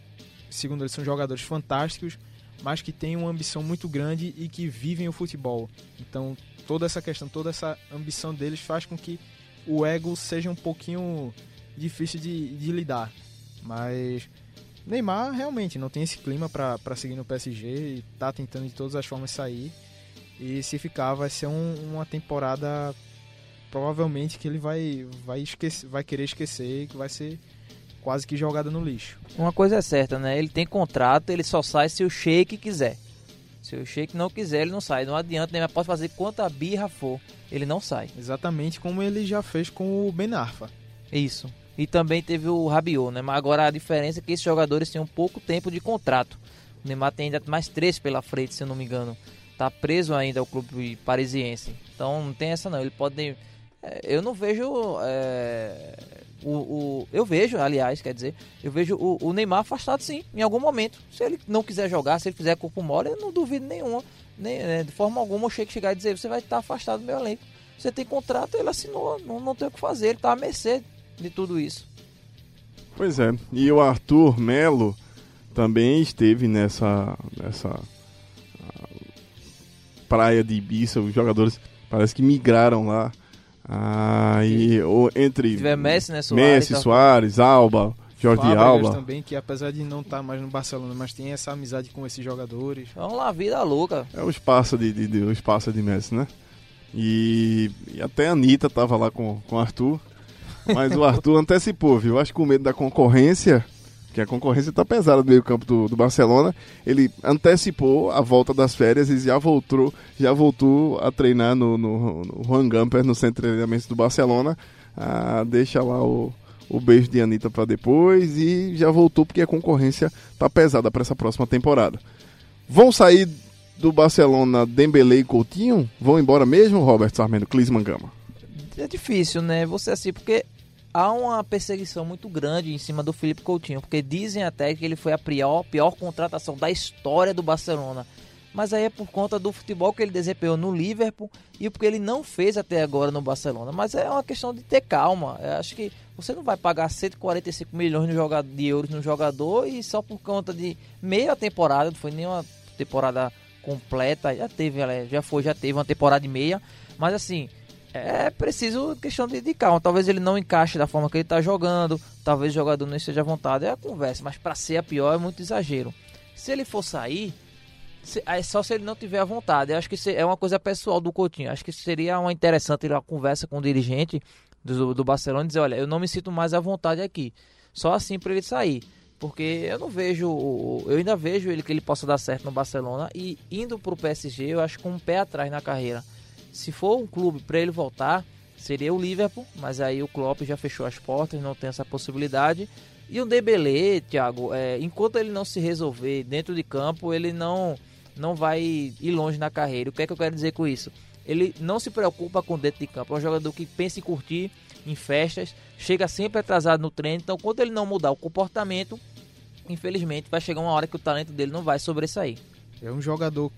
segundo eles, são jogadores fantásticos, mas que têm uma ambição muito grande e que vivem o futebol. Então, toda essa questão, toda essa ambição deles faz com que o ego seja um pouquinho difícil de, de lidar. Mas Neymar realmente não tem esse clima para seguir no PSG e tá tentando de todas as formas sair. E se ficar, vai ser um, uma temporada provavelmente que ele vai, vai, esquecer, vai querer esquecer que vai ser quase que jogada no lixo. Uma coisa é certa, né? Ele tem contrato, ele só sai se o Sheik quiser. Se o Sheik não quiser, ele não sai. Não adianta, nem pode fazer quanta birra for, ele não sai. Exatamente como ele já fez com o Ben Arfa. Isso. E também teve o Rabiot, né? Mas agora a diferença é que esses jogadores têm um pouco tempo de contrato. O Neymar tem ainda mais três pela frente, se eu não me engano tá preso ainda ao clube parisiense. Então não tem essa não. Ele pode. É, eu não vejo. É, o, o, eu vejo, aliás, quer dizer, eu vejo o, o, Neymar afastado sim, em algum momento. Se ele não quiser jogar, se ele fizer corpo mole, eu não duvido nenhuma. Nem, né, de forma alguma o Sheik chegar e dizer, você vai estar afastado do meu elenco. Você tem contrato, ele assinou, não, não tem o que fazer, ele está à mercê de tudo isso. Pois é, e o Arthur Melo também esteve nessa, nessa praia de Ibiza, os jogadores parece que migraram lá. Ah, e, ou, entre Messi, né, Soares, Messi. Soares, Alba, Jordi Fábricas Alba. também, que apesar de não estar tá mais no Barcelona, mas tem essa amizade com esses jogadores. Vamos lá, vida louca. É o espaço de, de, de o espaço de Messi, né? E, e até a Anitta tava lá com o Arthur. Mas o Arthur antecipou, viu? Acho que com medo da concorrência, que a concorrência está pesada no meio-campo do, do, Barcelona. Ele antecipou a volta das férias e já voltou, já voltou a treinar no, no, no Juan Gamper, no centro de treinamento do Barcelona. Ah, deixa lá o, o beijo de Anitta para depois e já voltou porque a concorrência está pesada para essa próxima temporada. Vão sair do Barcelona Dembele e Coutinho? Vão embora mesmo, Robert Sarmento, Clisman Gama? É difícil, né? Você assim, porque há uma perseguição muito grande em cima do Felipe Coutinho, porque dizem até que ele foi a pior, pior contratação da história do Barcelona. Mas aí é por conta do futebol que ele desempenhou no Liverpool e porque ele não fez até agora no Barcelona. Mas é uma questão de ter calma. Eu acho que você não vai pagar 145 milhões de euros no jogador e só por conta de meia temporada, não foi nenhuma temporada completa, já teve, já foi, já teve uma temporada de meia. Mas assim, é preciso questão de, de calma. Talvez ele não encaixe da forma que ele está jogando, talvez o jogador não esteja à vontade. É a conversa, mas para ser a pior é muito exagero. Se ele for sair, é só se ele não tiver à vontade. Eu acho que é uma coisa pessoal do Coutinho. Acho que seria uma interessante uma conversa com o dirigente do, do Barcelona e dizer: olha, eu não me sinto mais à vontade aqui. Só assim para ele sair. Porque eu não vejo, eu ainda vejo ele que ele possa dar certo no Barcelona e indo para o PSG, eu acho com um pé atrás na carreira se for um clube para ele voltar, seria o Liverpool, mas aí o Klopp já fechou as portas, não tem essa possibilidade. E o Dembele, Thiago, é, enquanto ele não se resolver dentro de campo, ele não não vai ir longe na carreira. O que é que eu quero dizer com isso? Ele não se preocupa com dentro de campo. É um jogador que pensa em curtir, em festas, chega sempre atrasado no treino. Então, quando ele não mudar o comportamento, infelizmente vai chegar uma hora que o talento dele não vai sobressair. É um jogador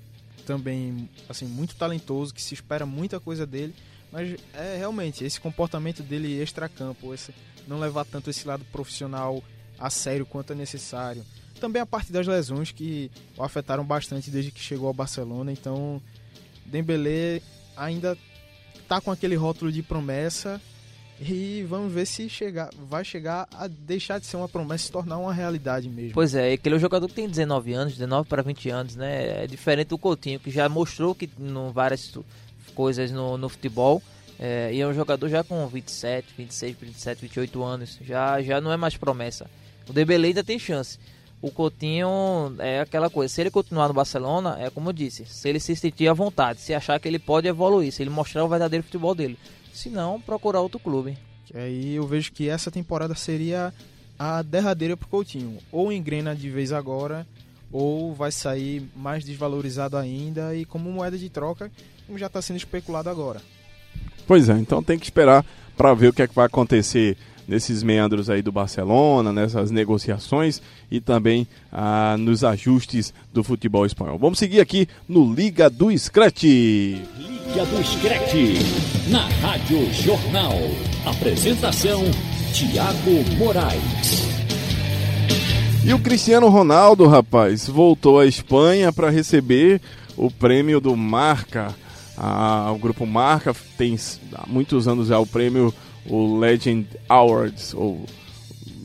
também assim muito talentoso, que se espera muita coisa dele, Mas é realmente esse comportamento dele extra-campo, esse não levar tanto esse lado profissional a sério quanto é necessário. Também a parte das lesões que o afetaram bastante desde que chegou ao Barcelona. Então, Dembélé ainda tá com aquele rótulo de promessa e vamos ver se chegar, vai chegar a deixar de ser uma promessa e se tornar uma realidade mesmo. Pois é, aquele jogador que tem 19 anos, 19 para 20 anos, né? É diferente do Coutinho, que já mostrou que no várias coisas no, no futebol. É, e é um jogador já com 27, 26, 27, 28 anos. Já, já não é mais promessa. O Dembélé ainda tem chance. O Coutinho é aquela coisa. Se ele continuar no Barcelona, é como eu disse. Se ele se sentir à vontade, se achar que ele pode evoluir, se ele mostrar o verdadeiro futebol dele. Se não, procurar outro clube. Aí eu vejo que essa temporada seria a derradeira pro Coutinho. Ou engrena de vez agora, ou vai sair mais desvalorizado ainda e como moeda de troca, como já está sendo especulado agora. Pois é, então tem que esperar para ver o que é que vai acontecer nesses meandros aí do Barcelona, nessas negociações e também ah, nos ajustes do futebol espanhol. Vamos seguir aqui no Liga do Scratch. Liga do Scratch, na Rádio Jornal. Apresentação, Tiago Moraes. E o Cristiano Ronaldo, rapaz, voltou à Espanha para receber o prêmio do Marca. Ah, o grupo Marca tem há muitos anos já o prêmio o Legend Awards ou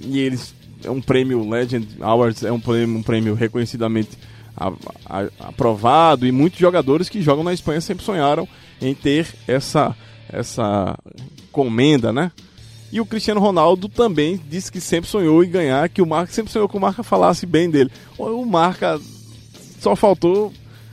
e eles é um prêmio Legend Awards é um prêmio, um prêmio reconhecidamente a, a, aprovado e muitos jogadores que jogam na Espanha sempre sonharam em ter essa essa comenda, né? E o Cristiano Ronaldo também disse que sempre sonhou em ganhar, que o Marca sempre sonhou que o Marca falasse bem dele. O Marca só faltou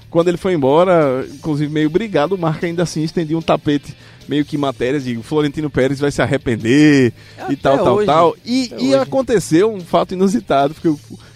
quando ele foi embora, inclusive meio brigado, o Marca ainda assim estendia um tapete meio que matérias de Florentino Pérez vai se arrepender Até e tal, tal, tal. E, e aconteceu um fato inusitado, porque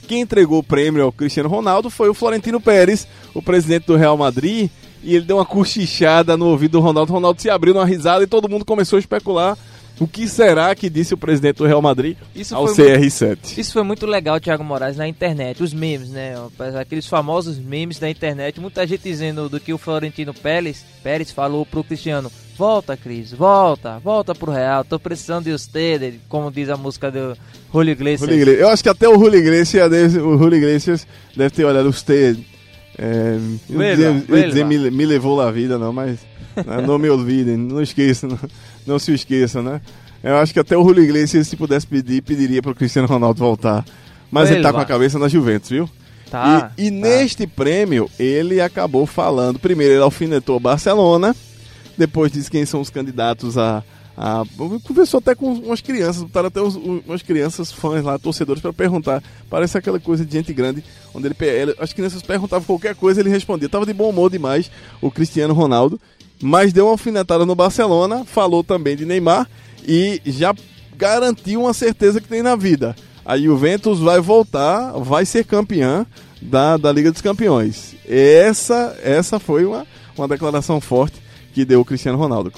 quem entregou o prêmio ao Cristiano Ronaldo foi o Florentino Pérez, o presidente do Real Madrid, e ele deu uma cochichada no ouvido do Ronaldo. O Ronaldo se abriu numa risada e todo mundo começou a especular o que será que disse o presidente do Real Madrid isso ao CR7? Muito, isso foi muito legal, Thiago Moraes, na internet. Os memes, né? Aqueles famosos memes da internet. Muita gente dizendo do que o Florentino Pérez, Pérez falou pro Cristiano. Volta, Cris, volta, volta pro Real. Tô precisando de você, como diz a música do Julio Iglesias. Julio Iglesias. Eu acho que até o Julio Iglesias deve, o Julio Iglesias deve ter olhado você. É, eu dizer, me, me levou a vida, não, mas né, não me olvidem, não esqueçam. Não não se esqueça, né? Eu acho que até o Julio Iglesias, se pudesse pedir, pediria para o Cristiano Ronaldo voltar. Mas ele, ele tá com a cabeça na Juventus, viu? Tá. E, e tá. neste prêmio, ele acabou falando. Primeiro, ele alfinetou Barcelona. Depois disse quem são os candidatos a. a conversou até com umas crianças, botaram até uns, umas crianças fãs lá, torcedores, para perguntar. Parece aquela coisa de gente grande, onde ele, ele. As crianças perguntavam qualquer coisa, ele respondia. Tava de bom humor demais o Cristiano Ronaldo mas deu uma alfinetada no Barcelona, falou também de Neymar e já garantiu uma certeza que tem na vida. A Juventus vai voltar, vai ser campeã da, da Liga dos Campeões. Essa, essa foi uma, uma declaração forte que deu o Cristiano Ronaldo.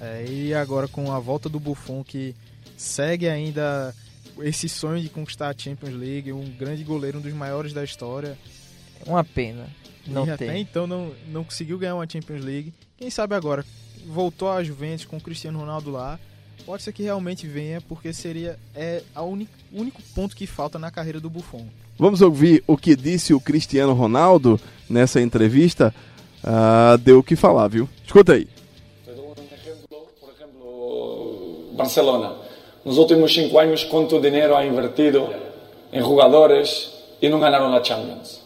É, e agora com a volta do Buffon que segue ainda esse sonho de conquistar a Champions League, um grande goleiro, um dos maiores da história. Uma pena. Não e tem. até então não, não conseguiu ganhar uma Champions League. Quem sabe agora voltou à Juventus com o Cristiano Ronaldo lá. Pode ser que realmente venha, porque seria é o único ponto que falta na carreira do Buffon. Vamos ouvir o que disse o Cristiano Ronaldo nessa entrevista. Uh, deu o que falar, viu? Escuta aí. Por exemplo, Barcelona. Nos últimos cinco anos, quanto dinheiro ha invertido em jogadores e não ganharam a Champions?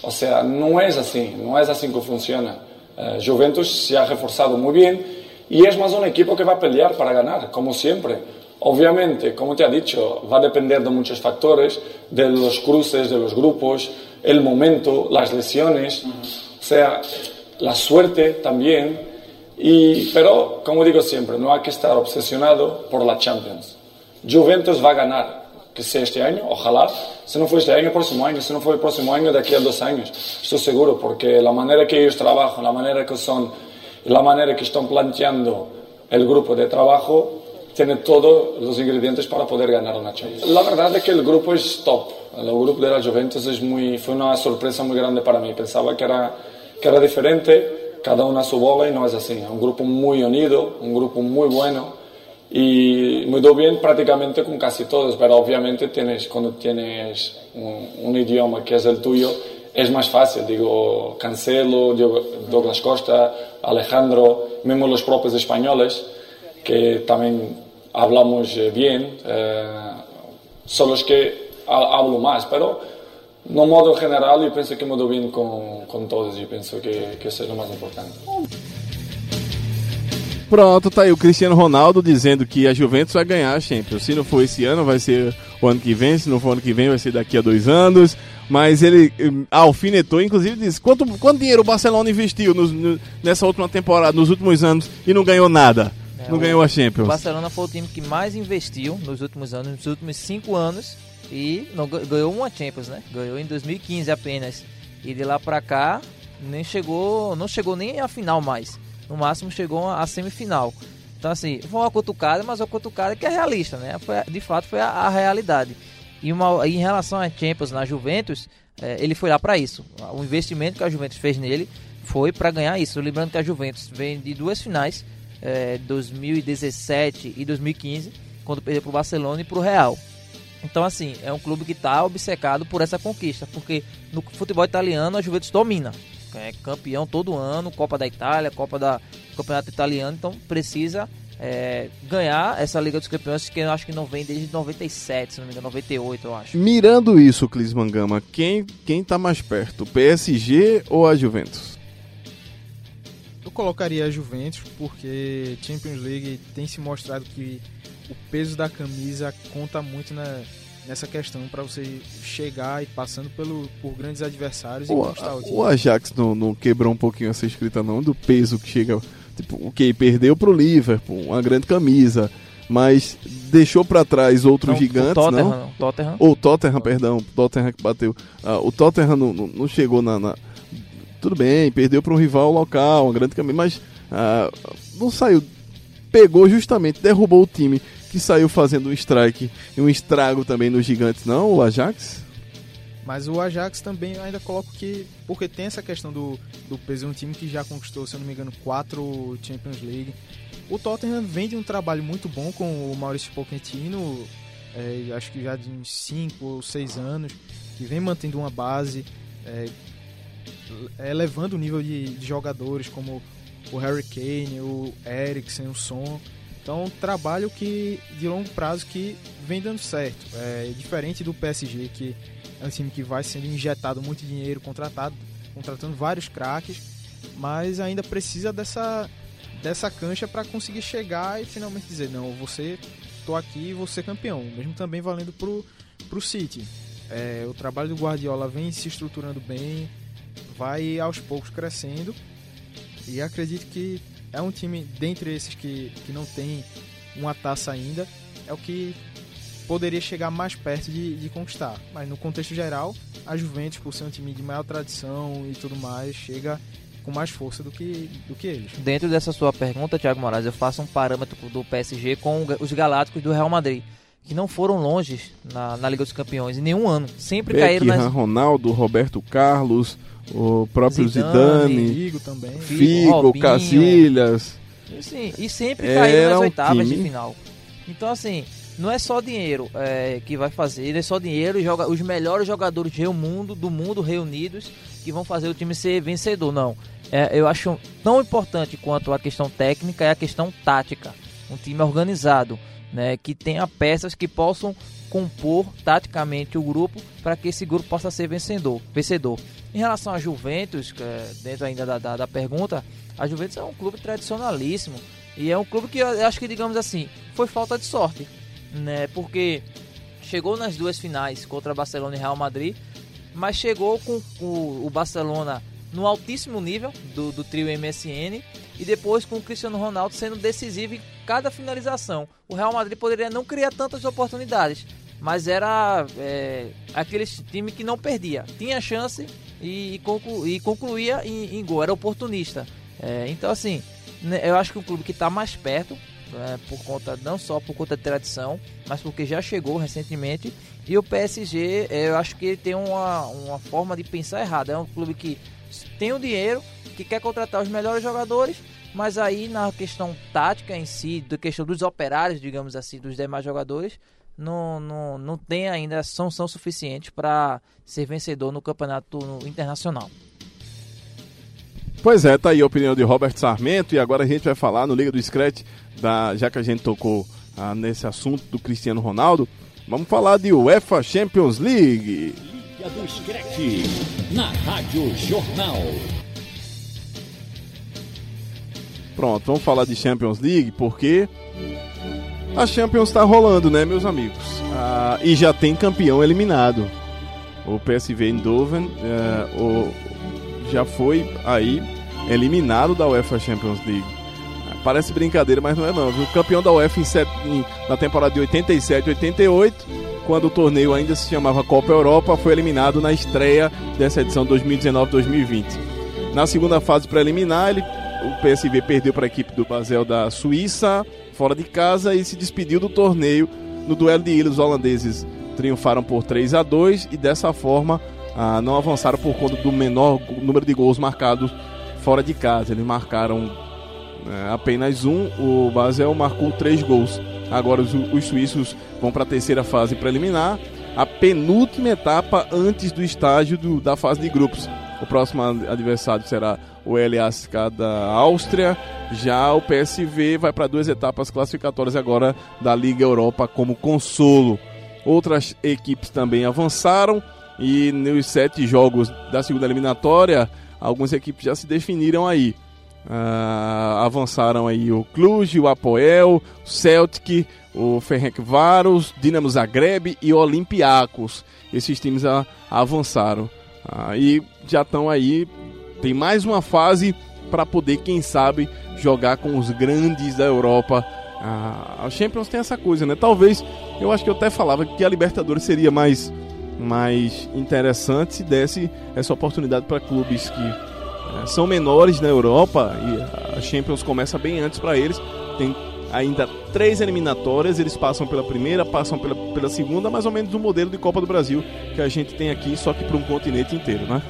O sea, no es así, no es así que funciona. Uh, Juventus se ha reforzado muy bien y es más un equipo que va a pelear para ganar, como siempre. Obviamente, como te ha dicho, va a depender de muchos factores, de los cruces, de los grupos, el momento, las lesiones, o sea, la suerte también. Y, pero, como digo siempre, no hay que estar obsesionado por la Champions. Juventus va a ganar, que sea este año, ojalá. Si no fue este año, el próximo año. Si no fue el próximo año, de aquí a dos años. Estoy seguro, porque la manera que ellos trabajan, la manera que son, la manera que están planteando el grupo de trabajo, tiene todos los ingredientes para poder ganar una Champions. La verdad es que el grupo es top. El grupo de la Juventus es muy, fue una sorpresa muy grande para mí. Pensaba que era, que era diferente. cada uno a su bola y no es así. Un grupo muy unido, un grupo muy bueno y me doy bien prácticamente con casi todos, pero obviamente tienes, cuando tienes un, un idioma que es el tuyo, es más fácil. Digo, Cancelo, Douglas Costa, Alejandro, mismo los propios españoles, que también hablamos eh, bien, eh, solo es que ha- hablo más, pero no modo general yo pienso que me doy bien con, con todos y pienso que, que eso es lo más importante. Pronto, tá aí o Cristiano Ronaldo dizendo que a Juventus vai ganhar a Champions. Se não for esse ano, vai ser o ano que vem. Se não for ano que vem, vai ser daqui a dois anos. Mas ele hum, alfinetou, inclusive disse: quanto, quanto dinheiro o Barcelona investiu nos- no- nessa última temporada, nos últimos anos, e não ganhou nada? É, não o- ganhou a O Champions. Barcelona foi o time que mais investiu nos últimos anos, nos últimos cinco anos, e não ga- ganhou uma Champions, né? Ganhou em 2015 apenas. E de lá pra cá nem chegou, não chegou nem à final mais. No máximo chegou à semifinal. Então assim, foi uma cutucada, mas uma cutucada que é realista, né? Foi, de fato foi a, a realidade. E uma, em relação a Champions na Juventus, eh, ele foi lá para isso. O investimento que a Juventus fez nele foi para ganhar isso. Lembrando que a Juventus vem de duas finais, eh, 2017 e 2015, quando perdeu para o Barcelona e para o Real. Então, assim, é um clube que está obcecado por essa conquista, porque no futebol italiano a Juventus domina. É campeão todo ano, Copa da Itália, Copa da Campeonato Italiano, então precisa é, ganhar essa Liga dos Campeões que eu acho que não vem desde 97, se não me engano, 98 eu acho. Mirando isso, Clis Mangama, quem, quem tá mais perto? PSG ou a Juventus? Eu colocaria a Juventus porque Champions League tem se mostrado que o peso da camisa conta muito na, nessa questão para você chegar e passando pelo, por grandes adversários e O, conquistar o o Ajax não, não quebrou um pouquinho essa escrita não, do peso que chega. Tipo, o que perdeu pro Liverpool, uma grande camisa, mas deixou pra trás outros Não, o gigantes, Tottenham, não? não. Tottenham. Ou Tottenham, perdão, Tottenham que bateu. Ah, o Tottenham não, não, não chegou na, na- Tudo bem, perdeu para um rival local, uma grande camisa, mas ah, não saiu. Pegou justamente, derrubou o time que saiu fazendo um strike e um estrago também nos gigantes, não? O Ajax? Mas o Ajax também ainda coloco que. Porque tem essa questão do, do peso. É um time que já conquistou, se eu não me engano, quatro Champions League. O Tottenham vem de um trabalho muito bom com o Maurício Pochettino. é, acho que já de uns 5 ou 6 anos. Que vem mantendo uma base. É, elevando o nível de, de jogadores como o Harry Kane, o Eriksen, o Son. Então, trabalho que de longo prazo que vem dando certo. É diferente do PSG, que é um time que vai sendo injetado muito dinheiro, contratado, contratando vários craques, mas ainda precisa dessa, dessa cancha para conseguir chegar e finalmente dizer: não, você tô aqui e vou ser campeão. Mesmo também valendo pro, pro City. É, o trabalho do Guardiola vem se estruturando bem, vai aos poucos crescendo e acredito que é um time, dentre esses que, que não tem uma taça ainda, é o que poderia chegar mais perto de, de conquistar. Mas no contexto geral, a Juventus, por ser um time de maior tradição e tudo mais, chega com mais força do que, do que eles. Dentro dessa sua pergunta, Thiago Moraes, eu faço um parâmetro do PSG com os Galácticos do Real Madrid, que não foram longe na, na Liga dos Campeões em nenhum ano. Sempre caíram Beckham, nas Ronaldo, Roberto Carlos, o próprio Zidane, Zidane, Figo também. Figo. Casillas. Sim, e sempre Era caíram nas um oitavas time. de final. Então, assim, não é só dinheiro é, que vai fazer, não é só dinheiro, joga, os melhores jogadores do mundo, do mundo reunidos que vão fazer o time ser vencedor. Não. É, eu acho tão importante quanto a questão técnica é a questão tática. Um time organizado, né, que tenha peças que possam compor taticamente o grupo para que esse grupo possa ser vencedor. vencedor. Em relação à Juventus, é dentro ainda da, da, da pergunta, a Juventus é um clube tradicionalíssimo e é um clube que eu acho que, digamos assim, foi falta de sorte, né? Porque chegou nas duas finais contra Barcelona e Real Madrid, mas chegou com o, Barcelona no altíssimo nível do, do trio MSN e depois com o Cristiano Ronaldo sendo decisivo em cada finalização. O Real Madrid poderia não criar tantas oportunidades, mas era é, aquele time que não perdia, tinha chance e, e, conclu, concluía em, em, gol, era oportunista. É, então, assim, né, eu acho que o clube que está mais perto, é, por conta não só por conta de tradição, mas porque já chegou recentemente. E o PSG, eu acho que ele tem uma, uma forma de pensar errada. É um clube que tem o dinheiro, que quer contratar os melhores jogadores, mas aí na questão tática em si, da questão dos operários, digamos assim, dos demais jogadores, não, não, não tem ainda sanção suficiente para ser vencedor no campeonato internacional. Pois é, tá aí a opinião de Robert Sarmento e agora a gente vai falar no Liga do Scratch, da, já que a gente tocou ah, nesse assunto do Cristiano Ronaldo, vamos falar de UEFA Champions League. Liga do Scratch, na Rádio Jornal. Pronto, vamos falar de Champions League porque a Champions está rolando, né, meus amigos? Ah, e já tem campeão eliminado. O PSV Eindhoven eh, o, já foi aí eliminado da UEFA Champions League. Parece brincadeira, mas não é não. O campeão da UEFA em, set- na temporada de 87 88, quando o torneio ainda se chamava Copa Europa, foi eliminado na estreia dessa edição 2019-2020. Na segunda fase preliminar, ele, o PSV perdeu para a equipe do Basel da Suíça, fora de casa, e se despediu do torneio. No duelo de ilhas, os holandeses triunfaram por 3 a 2 e dessa forma ah, não avançaram por conta do menor número de gols marcados fora de casa. Eles marcaram é, apenas um, o Basel marcou três gols. Agora os, os suíços vão para a terceira fase preliminar, a penúltima etapa antes do estágio do- da fase de grupos. O próximo ad- adversário será o LASK da Áustria. Já o PSV vai para duas etapas classificatórias agora da Liga Europa como consolo. Outras equipes também avançaram e nos sete jogos da segunda eliminatória, algumas equipes já se definiram aí. Ah, avançaram aí o Cluj, o Apoel, o Celtic, o Ferencváros, Dinamo Zagreb e o Olympiacos. Esses times a- avançaram. Ah, e já estão aí, tem mais uma fase para poder, quem sabe, jogar com os grandes da Europa. A Champions tem essa coisa, né? Talvez, eu acho que eu até falava que a Libertadores seria mais, mais interessante se desse essa oportunidade para clubes que eh, são menores na Europa e a Champions começa bem antes para eles. Tem ainda três eliminatórias, eles passam pela primeira, passam pela, pela segunda, mais ou menos o modelo de Copa do Brasil que a gente tem aqui, só que para um continente inteiro, né?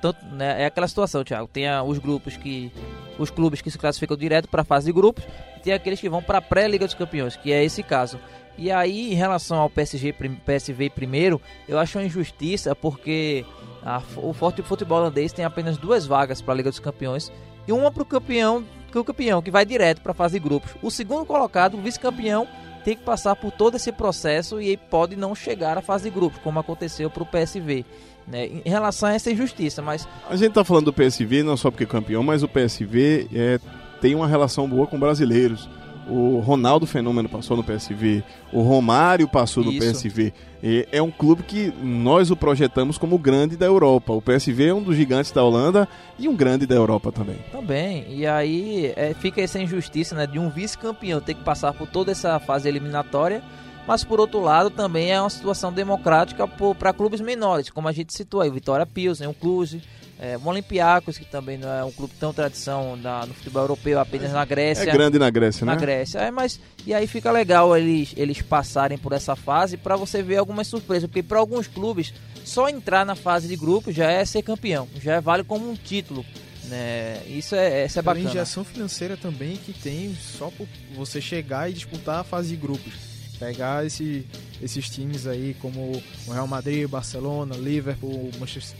Tanto né, é aquela situação, Thiago. Tem os grupos que. Os clubes que se classificam direto para a fase de grupos e tem aqueles que vão para a pré-Liga dos Campeões, que é esse caso. E aí, em relação ao PSG, PSV primeiro, eu acho uma injustiça porque a- o Forte Futebol Holandês tem apenas duas vagas para a Liga dos Campeões e uma para o campeão, que o campeão que vai direto para a fase de grupos. O segundo colocado, o vice-campeão, tem que passar por todo esse processo e pode não chegar à fase de grupos, como aconteceu para o PSV. Né? Em relação a essa injustiça, mas A gente tá falando do PSV não só porque é campeão, mas o PSV é, tem uma relação boa com brasileiros. O Ronaldo Fenômeno passou no PSV, o Romário passou no. PSV. E é um clube que nós o projetamos como grande da Europa. O PSV é um dos gigantes da Holanda e um grande da Europa também. também. E aí é, fica essa injustiça né, de um vice-campeão ter que passar por toda essa fase eliminatória. Mas por outro lado, também é uma situação democrática para clubes menores, como a gente citou aí, o Vitória Pilsen, o Cluj, é, o Olympiacos, que também não é um clube tão tradição da- no futebol europeu, apenas na Grécia. É grande na Grécia, na né? Grécia. É, mas e aí fica legal eles, eles passarem por essa fase para você ver algumas surpresas, porque para alguns clubes só entrar na fase de grupo já é ser campeão, já vale como um título, né? Isso é, isso é bacana. injeção financeira também que tem só por você chegar e disputar a fase de grupos. Pegar esse, esses times aí como o Real Madrid, Barcelona, Liverpool, Manchester,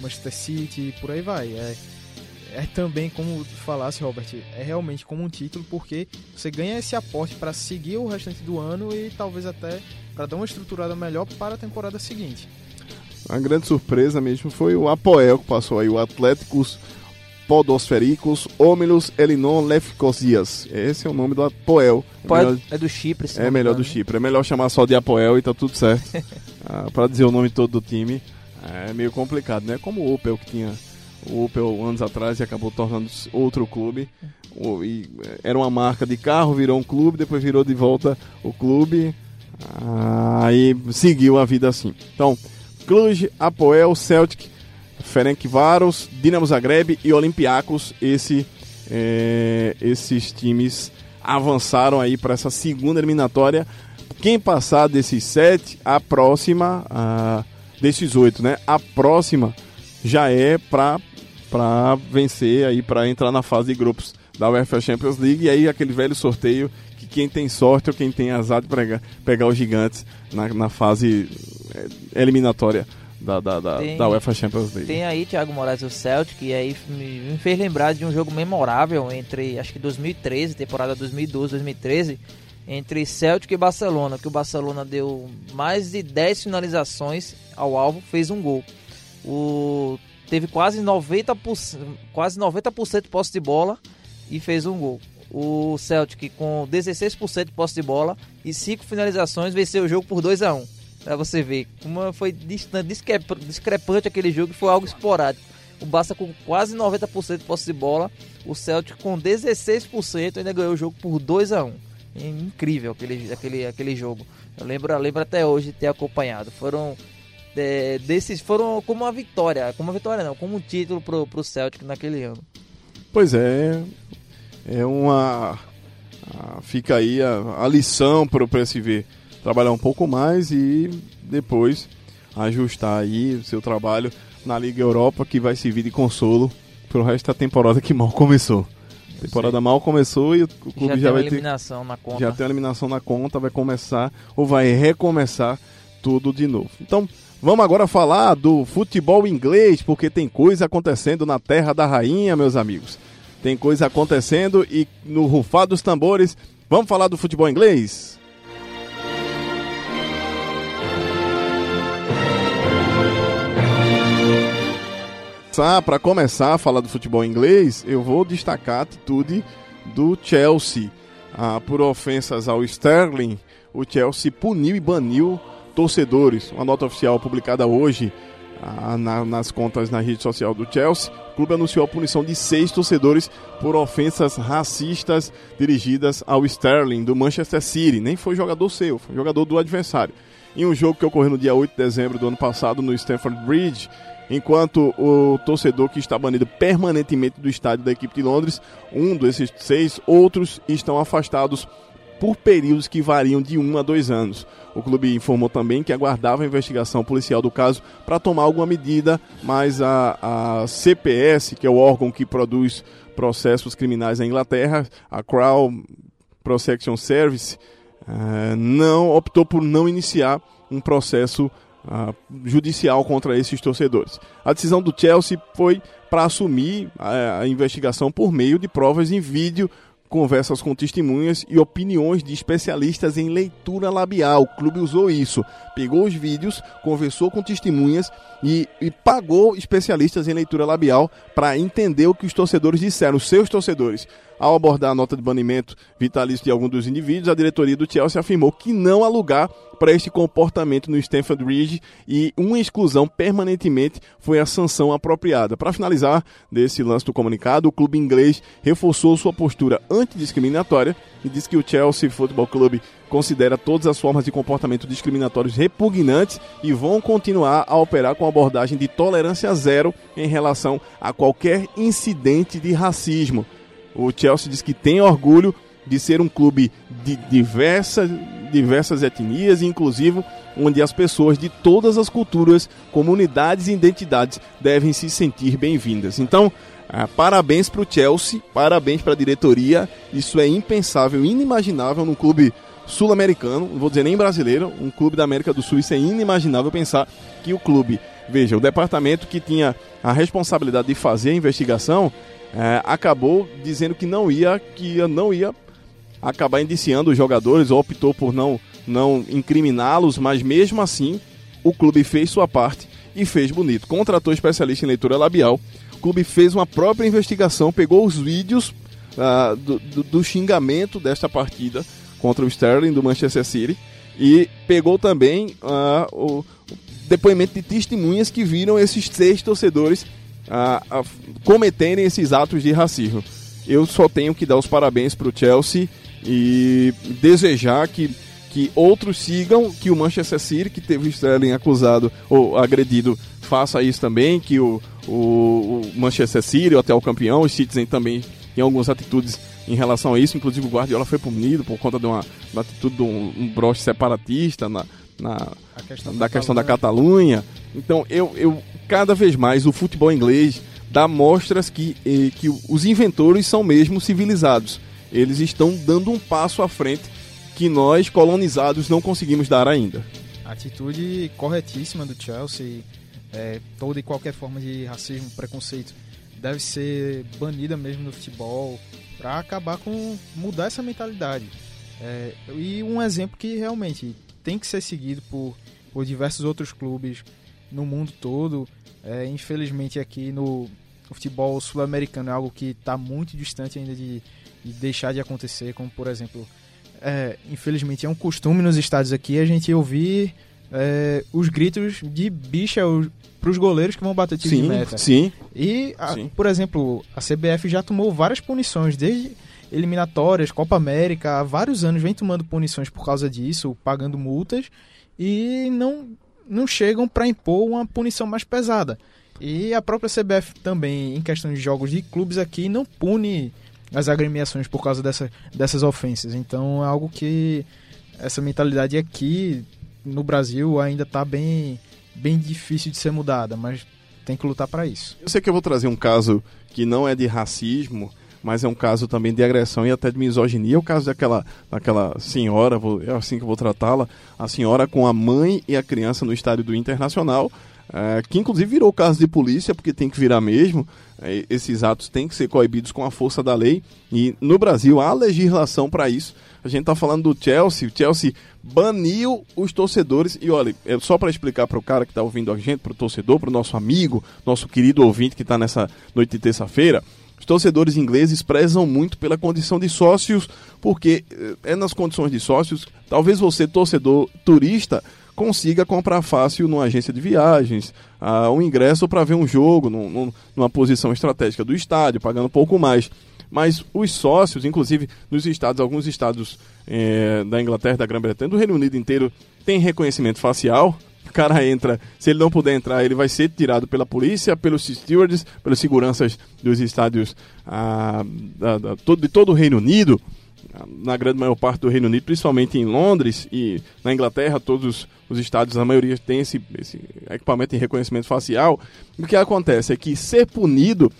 Manchester City, por aí vai. É, é também, como falasse, Robert, é realmente como um título, porque você ganha esse aporte para seguir o restante do ano e talvez até para dar uma estruturada melhor para a temporada seguinte. A grande surpresa mesmo foi o Apoel que passou aí, o Atléticos Podosfericos Homilus Elinon Lefkosias. Esse é o nome do Apoel. É melhor- é, é do Chipre, se É melhor do. Chipre. É melhor chamar só de Apoel e tá tudo certo. ah, para dizer o nome todo do time é meio complicado, né? Como o Opel que tinha o Opel anos atrás e acabou tornando-se outro clube. E, eh, era uma marca de carro, virou um clube, depois virou de volta o clube. Ah, Aí seguiu a vida assim. Então, Cluj, Apoel, Celtic, Ferencváros, Dinamo Zagreb e Olympiacos, esse, eh, esses times avançaram aí para essa segunda eliminatória. Quem passar desses sete, a próxima, ah, desses oito, né? A próxima já é para para vencer aí para entrar na fase de grupos da UEFA Champions League e aí aquele velho sorteio que quem tem sorte ou quem tem azar de pegar, pegar os gigantes na, na fase é, eliminatória da, da, da, Tem- da UEFA Champions League. Tem aí Thiago Moraes o Celtic, e aí me, me fez lembrar de um jogo memorável entre, acho que 2013, temporada 2012, 2013, entre Celtic e Barcelona, que o Barcelona deu mais de 10 finalizações ao alvo, fez um gol. O, teve quase 90%, quase 90% de posse de bola e fez um gol. O Celtic com 16% de posse de bola e 5 finalizações venceu o jogo por 2 a 1 Pra você ver como foi discrepante aquele jogo foi algo esporádico. O Barça com quase 90% de posse de bola, o Celtic com 16% ainda ganhou o jogo por 2 a 1 É Incrível aquele, aquele, aquele jogo. Eu lembro, eu lembro até hoje de ter acompanhado. Foram é, desses foram como uma vitória, como uma vitória não, como um título pro, pro Celtic naquele ano. Pois é, é uma. fica aí a, a lição para o PSV trabalhar um pouco mais e depois ajustar aí o seu trabalho na Liga Europa, que vai servir de consolo pro resto da temporada que mal começou. A temporada mal começou e o clube já já, vai ter. eliminação na conta. Já tem uma eliminação na conta, vai começar ou vai recomeçar tudo de novo. Então, vamos agora falar do futebol inglês, porque tem coisa acontecendo na terra da rainha, meus amigos. Tem coisa acontecendo e no rufar dos tambores, vamos falar do futebol inglês? Para começar a falar do futebol inglês, eu vou destacar a atitude do Chelsea. Ah, por ofensas ao Sterling, o Chelsea puniu e baniu torcedores. Uma nota oficial publicada hoje ah, na- nas contas na rede social do Chelsea, o clube anunciou a punição de seis torcedores por ofensas racistas dirigidas ao Sterling do Manchester City. Nem foi jogador seu, foi jogador do adversário. Em um jogo que ocorreu no dia 8 de dezembro do ano passado no Stamford Bridge, enquanto o torcedor que está banido permanentemente do estádio da equipe de Londres, um desses seis, outros estão afastados por períodos que variam de um a dois anos. O clube informou também que aguardava a investigação policial do caso para tomar alguma medida, mas a, a CPS, que é o órgão que produz processos criminais na Inglaterra, a Crown Protection Service, eh, não optou por não iniciar um processo ah, judicial contra esses torcedores. A decisão do Chelsea foi para assumir a, a investigação por meio de provas em vídeo, conversas com testemunhas e opiniões de especialistas em leitura labial. O clube usou isso, pegou os vídeos, conversou com testemunhas e, e pagou especialistas em leitura labial para entender o que os torcedores disseram, os seus torcedores. Ao abordar a nota de banimento vitalício de algum dos indivíduos, a diretoria do Chelsea afirmou que não há lugar para este comportamento no Stamford Bridge e uma exclusão permanentemente foi a sanção apropriada. Para finalizar desse lance do comunicado, o clube inglês reforçou sua postura antidiscriminatória e diz que o Chelsea Football Club considera todas as formas de comportamento discriminatórios repugnantes e vão continuar a operar com abordagem de tolerância zero em relação a qualquer incidente de racismo. O Chelsea diz que tem orgulho de ser um clube de diversas, diversas etnias, inclusive onde as pessoas de todas as culturas, comunidades e identidades devem se sentir bem-vindas. Então, ah, parabéns para o Chelsea, parabéns para a diretoria. Isso é impensável, inimaginável num clube sul-americano, não vou dizer nem brasileiro, um clube da América do Sul. Isso é inimaginável pensar que o clube, veja, o departamento que tinha a responsabilidade de fazer a investigação eh, acabou dizendo que não ia, que não ia acabar indiciando os jogadores ou optou por não, não incriminá-los, mas mesmo assim o clube fez sua parte e fez bonito. Contratou especialista em leitura labial, o clube fez uma própria investigação, pegou os vídeos ah, do, do- do xingamento desta partida contra o Sterling do Manchester City e pegou também ah, o, o depoimento de testemunhas que viram esses seis torcedores ah, ah, cometerem esses atos de racismo. Eu só tenho que dar os parabéns para o Chelsea e desejar que, que outros sigam, que o Manchester City, que teve o Sterling acusado ou agredido, faça isso também, que o, o, o Manchester City, o atual campeão, o Citizen também tem algumas atitudes em relação a isso, inclusive o Guardiola foi punido por conta de uma, uma atitude de um, um broche separatista na, na A questão da questão da Catalunha. Catalunha. Então, eu, eu cada vez mais o futebol inglês dá mostras que, eh, que os inventores são mesmo civilizados. Eles estão dando um passo à frente que nós, colonizados, não conseguimos dar ainda. Atitude corretíssima do Chelsea. É, toda e qualquer forma de racismo, preconceito deve ser banida mesmo no futebol para acabar com mudar essa mentalidade. É, e um exemplo que realmente tem que ser seguido por, por diversos outros clubes no mundo todo. É, infelizmente aqui no, futebol sul-americano é algo que está muito distante ainda de, de deixar de acontecer, como por exemplo é, infelizmente é um costume nos estádios aqui a gente ouvir é, os gritos de bicha para os goleiros que vão bater tiro de Sim, meta. sim. E, a- Sim. por exemplo, a CBF já tomou várias punições, desde eliminatórias, Copa América, há vários anos vem tomando punições por causa disso, pagando multas, e não, não chegam para impor uma punição mais pesada. E a própria CBF também, em questão de jogos de clubes aqui, não pune as agremiações por causa dessa, dessas ofensas. Então é algo que essa mentalidade aqui no Brasil ainda está bem, bem difícil de ser mudada, mas tem que lutar para isso. Eu sei que eu vou trazer um caso que não é de racismo, mas é um caso também de agressão e até de misoginia. É o caso daquela, daquela senhora, vou- é assim que eu vou tratá-la, a senhora com a mãe e a criança no estádio do Internacional, eh, que inclusive virou caso de polícia, porque tem que virar mesmo. Eh, esses atos têm que ser coibidos com a força da lei. E no Brasil há legislação para isso. A gente está falando do Chelsea. O Chelsea baniu os torcedores. E olha, é só para explicar para o cara que está ouvindo a gente, para o torcedor, para o nosso amigo, nosso querido ouvinte que está nessa noite de terça-feira. Torcedores ingleses prezam muito pela condição de sócios, porque eh, é nas condições de sócios, talvez você, torcedor turista, consiga comprar fácil numa agência de viagens, ah, um ingresso para ver um jogo num- num- numa posição estratégica do estádio, pagando um pouco mais. Mas os sócios, inclusive nos estados, alguns estados eh, da Inglaterra, da Grã-Bretanha, do Reino Unido inteiro, tem reconhecimento facial. O cara entra, se ele não puder entrar, ele vai ser tirado pela polícia, pelos stewards, pelos seguranças dos estádios ah, da- da- de todo o Reino Unido na grande maior parte do Reino Unido, principalmente em Londres e na Inglaterra, todos os estados, a maioria tem esse, esse equipamento de reconhecimento facial. O que acontece é que ser punido,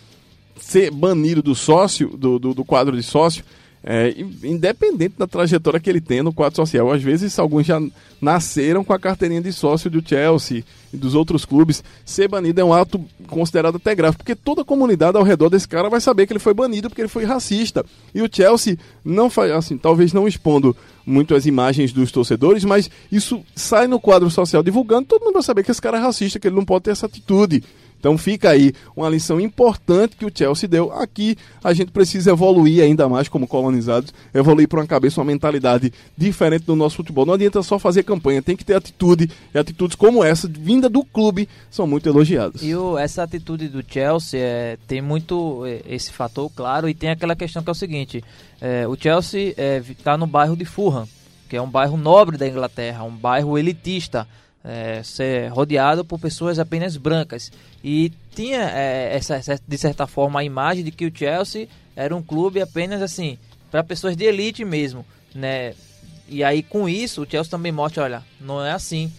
ser banido do sócio, do, do, do quadro de sócio, é, independente da trajetória que ele tem no quadro social. Às vezes, alguns já nasceram com a carteirinha de sócio do Chelsea e dos outros clubes. Ser banido é um ato considerado até grave, porque toda a comunidade ao redor desse cara vai saber que ele foi banido porque ele foi racista. E o Chelsea não faz, assim, talvez não expondo muito as imagens dos torcedores, mas isso sai no quadro social divulgando, todo mundo vai saber que esse cara é racista, que ele não pode ter essa atitude. Então fica aí uma lição importante que o Chelsea deu. Aqui a gente precisa evoluir ainda mais como colonizados, evoluir para uma cabeça, uma mentalidade diferente do nosso futebol. Não adianta só fazer campanha, tem que ter atitude. E atitudes como essa, vinda do clube, são muito elogiadas. E o- essa atitude do Chelsea é, tem muito é, esse fator, claro, e tem aquela questão que é o seguinte: é, o Chelsea está no bairro de Fulham, que é um bairro nobre da Inglaterra, um bairro elitista, é, ser rodeado por pessoas apenas brancas. E tinha é, essa, de certa forma a imagem de que o Chelsea era um clube apenas assim para pessoas de elite mesmo, né? E aí com isso o Chelsea também mostra, olha, não é assim.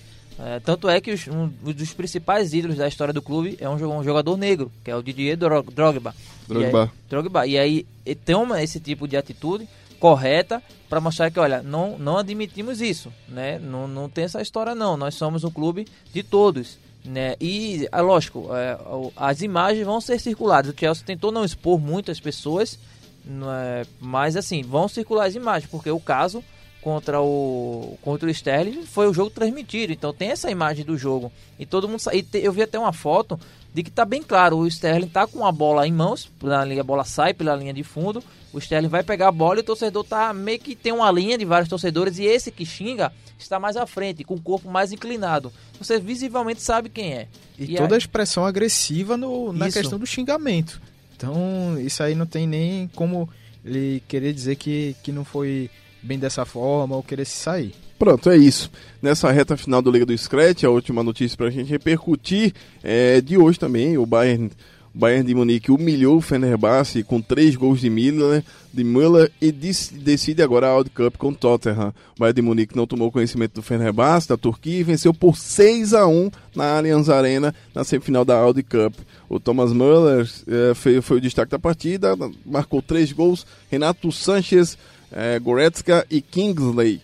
É, tanto é que os- um, dos principais ídolos da história do clube é um, um jogador negro, que é o Didier Dro- Drogba. Drogba. E aí, Drogba. E aí e tem uma, esse tipo de atitude correta para mostrar que, olha, não, não admitimos isso, né? Não, não tem essa história não. Nós somos um clube de todos, né? E, é lógico, é, as imagens vão ser circuladas. O Chelsea tentou não expor muitas pessoas, né? mas assim, vão circular as imagens, porque o caso contra o contra o Sterling foi o jogo transmitido, então tem essa imagem do jogo. E todo mundo e te- eu vi até uma foto de que tá bem claro, o Sterling tá com a bola em mãos, na linha, a bola sai pela linha de fundo, o Sterling vai pegar a bola e o torcedor tá meio que tem uma linha de vários torcedores e esse que xinga está mais à frente, com o corpo mais inclinado. Você visivelmente sabe quem é. E, E toda aí- a expressão agressiva no, na Isso. questão do xingamento. Então, isso aí não tem nem como ele querer dizer que, que não foi bem dessa forma ou querer se sair. Pronto, é isso. Nessa reta final do Liga do Scratch, a última notícia para a gente repercutir é de hoje também. O Bayern, Bayern de Munique humilhou o Fenerbahçe com três gols de Müller, de Müller e decide agora a Audi Cup com Tottenham. O Bayern de Munique não tomou conhecimento do Fenerbahçe, da Turquia, e venceu por 6 a 1 na Allianz Arena na semifinal da Audi Cup. O Thomas Müller eh, foi, foi, o destaque da partida, marcou três gols. Renato Sanches, eh, Goretzka e Kingsley.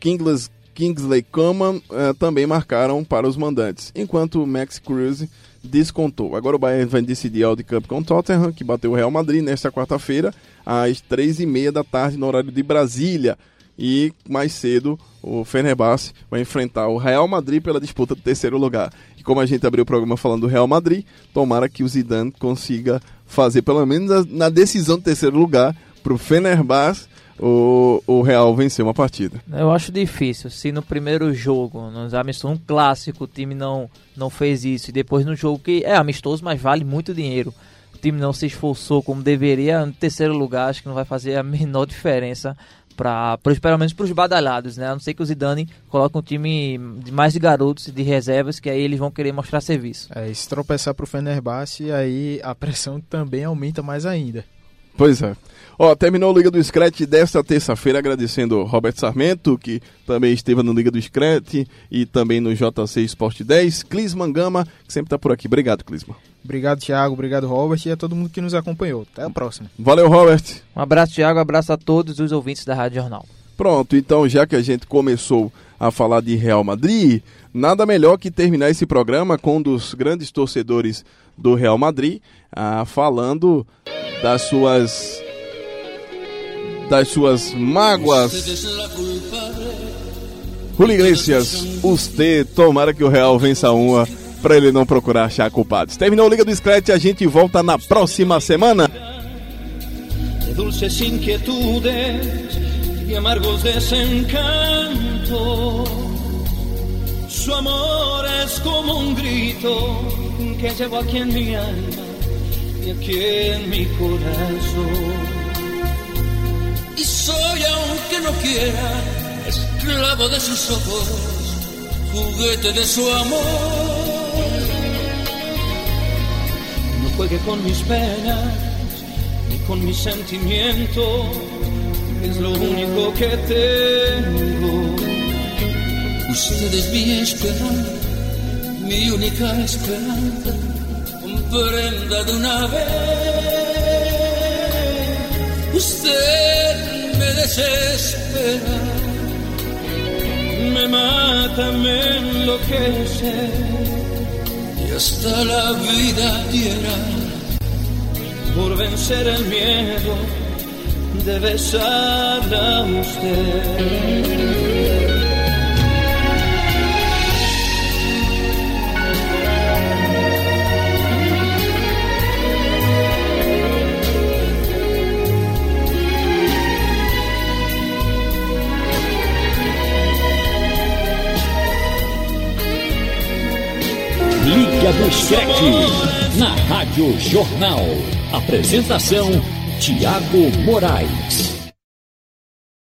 Kingsley Kingsley Coman eh, também marcaram para os mandantes, enquanto Max Cruz descontou. Agora o Bayern vai decidir a Audi Cup com o Tottenham, que bateu o Real Madrid nesta quarta-feira, às três e meia da tarde, no horário de Brasília. E mais cedo, o Fenerbahçe vai enfrentar o Real Madrid pela disputa do terceiro lugar. E como a gente abriu o programa falando do Real Madrid, tomara que o Zidane consiga fazer pelo menos na decisão do terceiro lugar para o Fenerbahçe o, o Real vencer uma partida. Eu acho difícil. Se no primeiro jogo, nos amistosos, um clássico, o time não, não fez isso, e depois no jogo que é amistoso, mas vale muito dinheiro, o time não se esforçou como deveria, no terceiro lugar, acho que não vai fazer a menor diferença para pelo menos para os badalhados, né? A não ser que o Zidane coloque um time de mais de garotos de reservas que aí eles vão querer mostrar serviço. É, e se tropeçar para o Fenerbahçe, aí a pressão também aumenta mais ainda. Pois é. Ó, terminou a Liga do Scratch desta terça-feira, agradecendo Roberto Sarmento, que também esteve no Liga do Scratch e também no JC Sport 10. Clisman Gama, que sempre está por aqui. Obrigado, Clisman. Obrigado, Thiago. Obrigado, Robert. E a todo mundo que nos acompanhou. Até a próxima. Valeu, Robert. Um abraço, Thiago. Um abraço a todos os ouvintes da Rádio Jornal. Pronto, então já que a gente começou a falar de Real Madrid, nada melhor que terminar esse programa com um dos grandes torcedores do Real Madrid, ah, falando das suas das suas mágoas. Julio Iglesias, você, tomara que o Real vença uma para ele não procurar achar culpados. Terminou a Liga do Scratch, a gente volta na próxima semana. Dulces inquietudes y amargos desencantos. Su amor es como un grito que llevo aquí en mi alma y aquí en mi corazón. Soy, aunque no quiera, esclavo de sus ojos, juguete de su amor. No juegue con mis penas, ni con mis sentimientos, es lo único que tengo. Usted es mi esperanza, mi única esperanza, comprenda de una vez. Usted desespera, me mata, me enloquece y hasta la vida diera por vencer el miedo de besarla a usted. Liga do na Rádio Jornal. Apresentação: Tiago Moraes.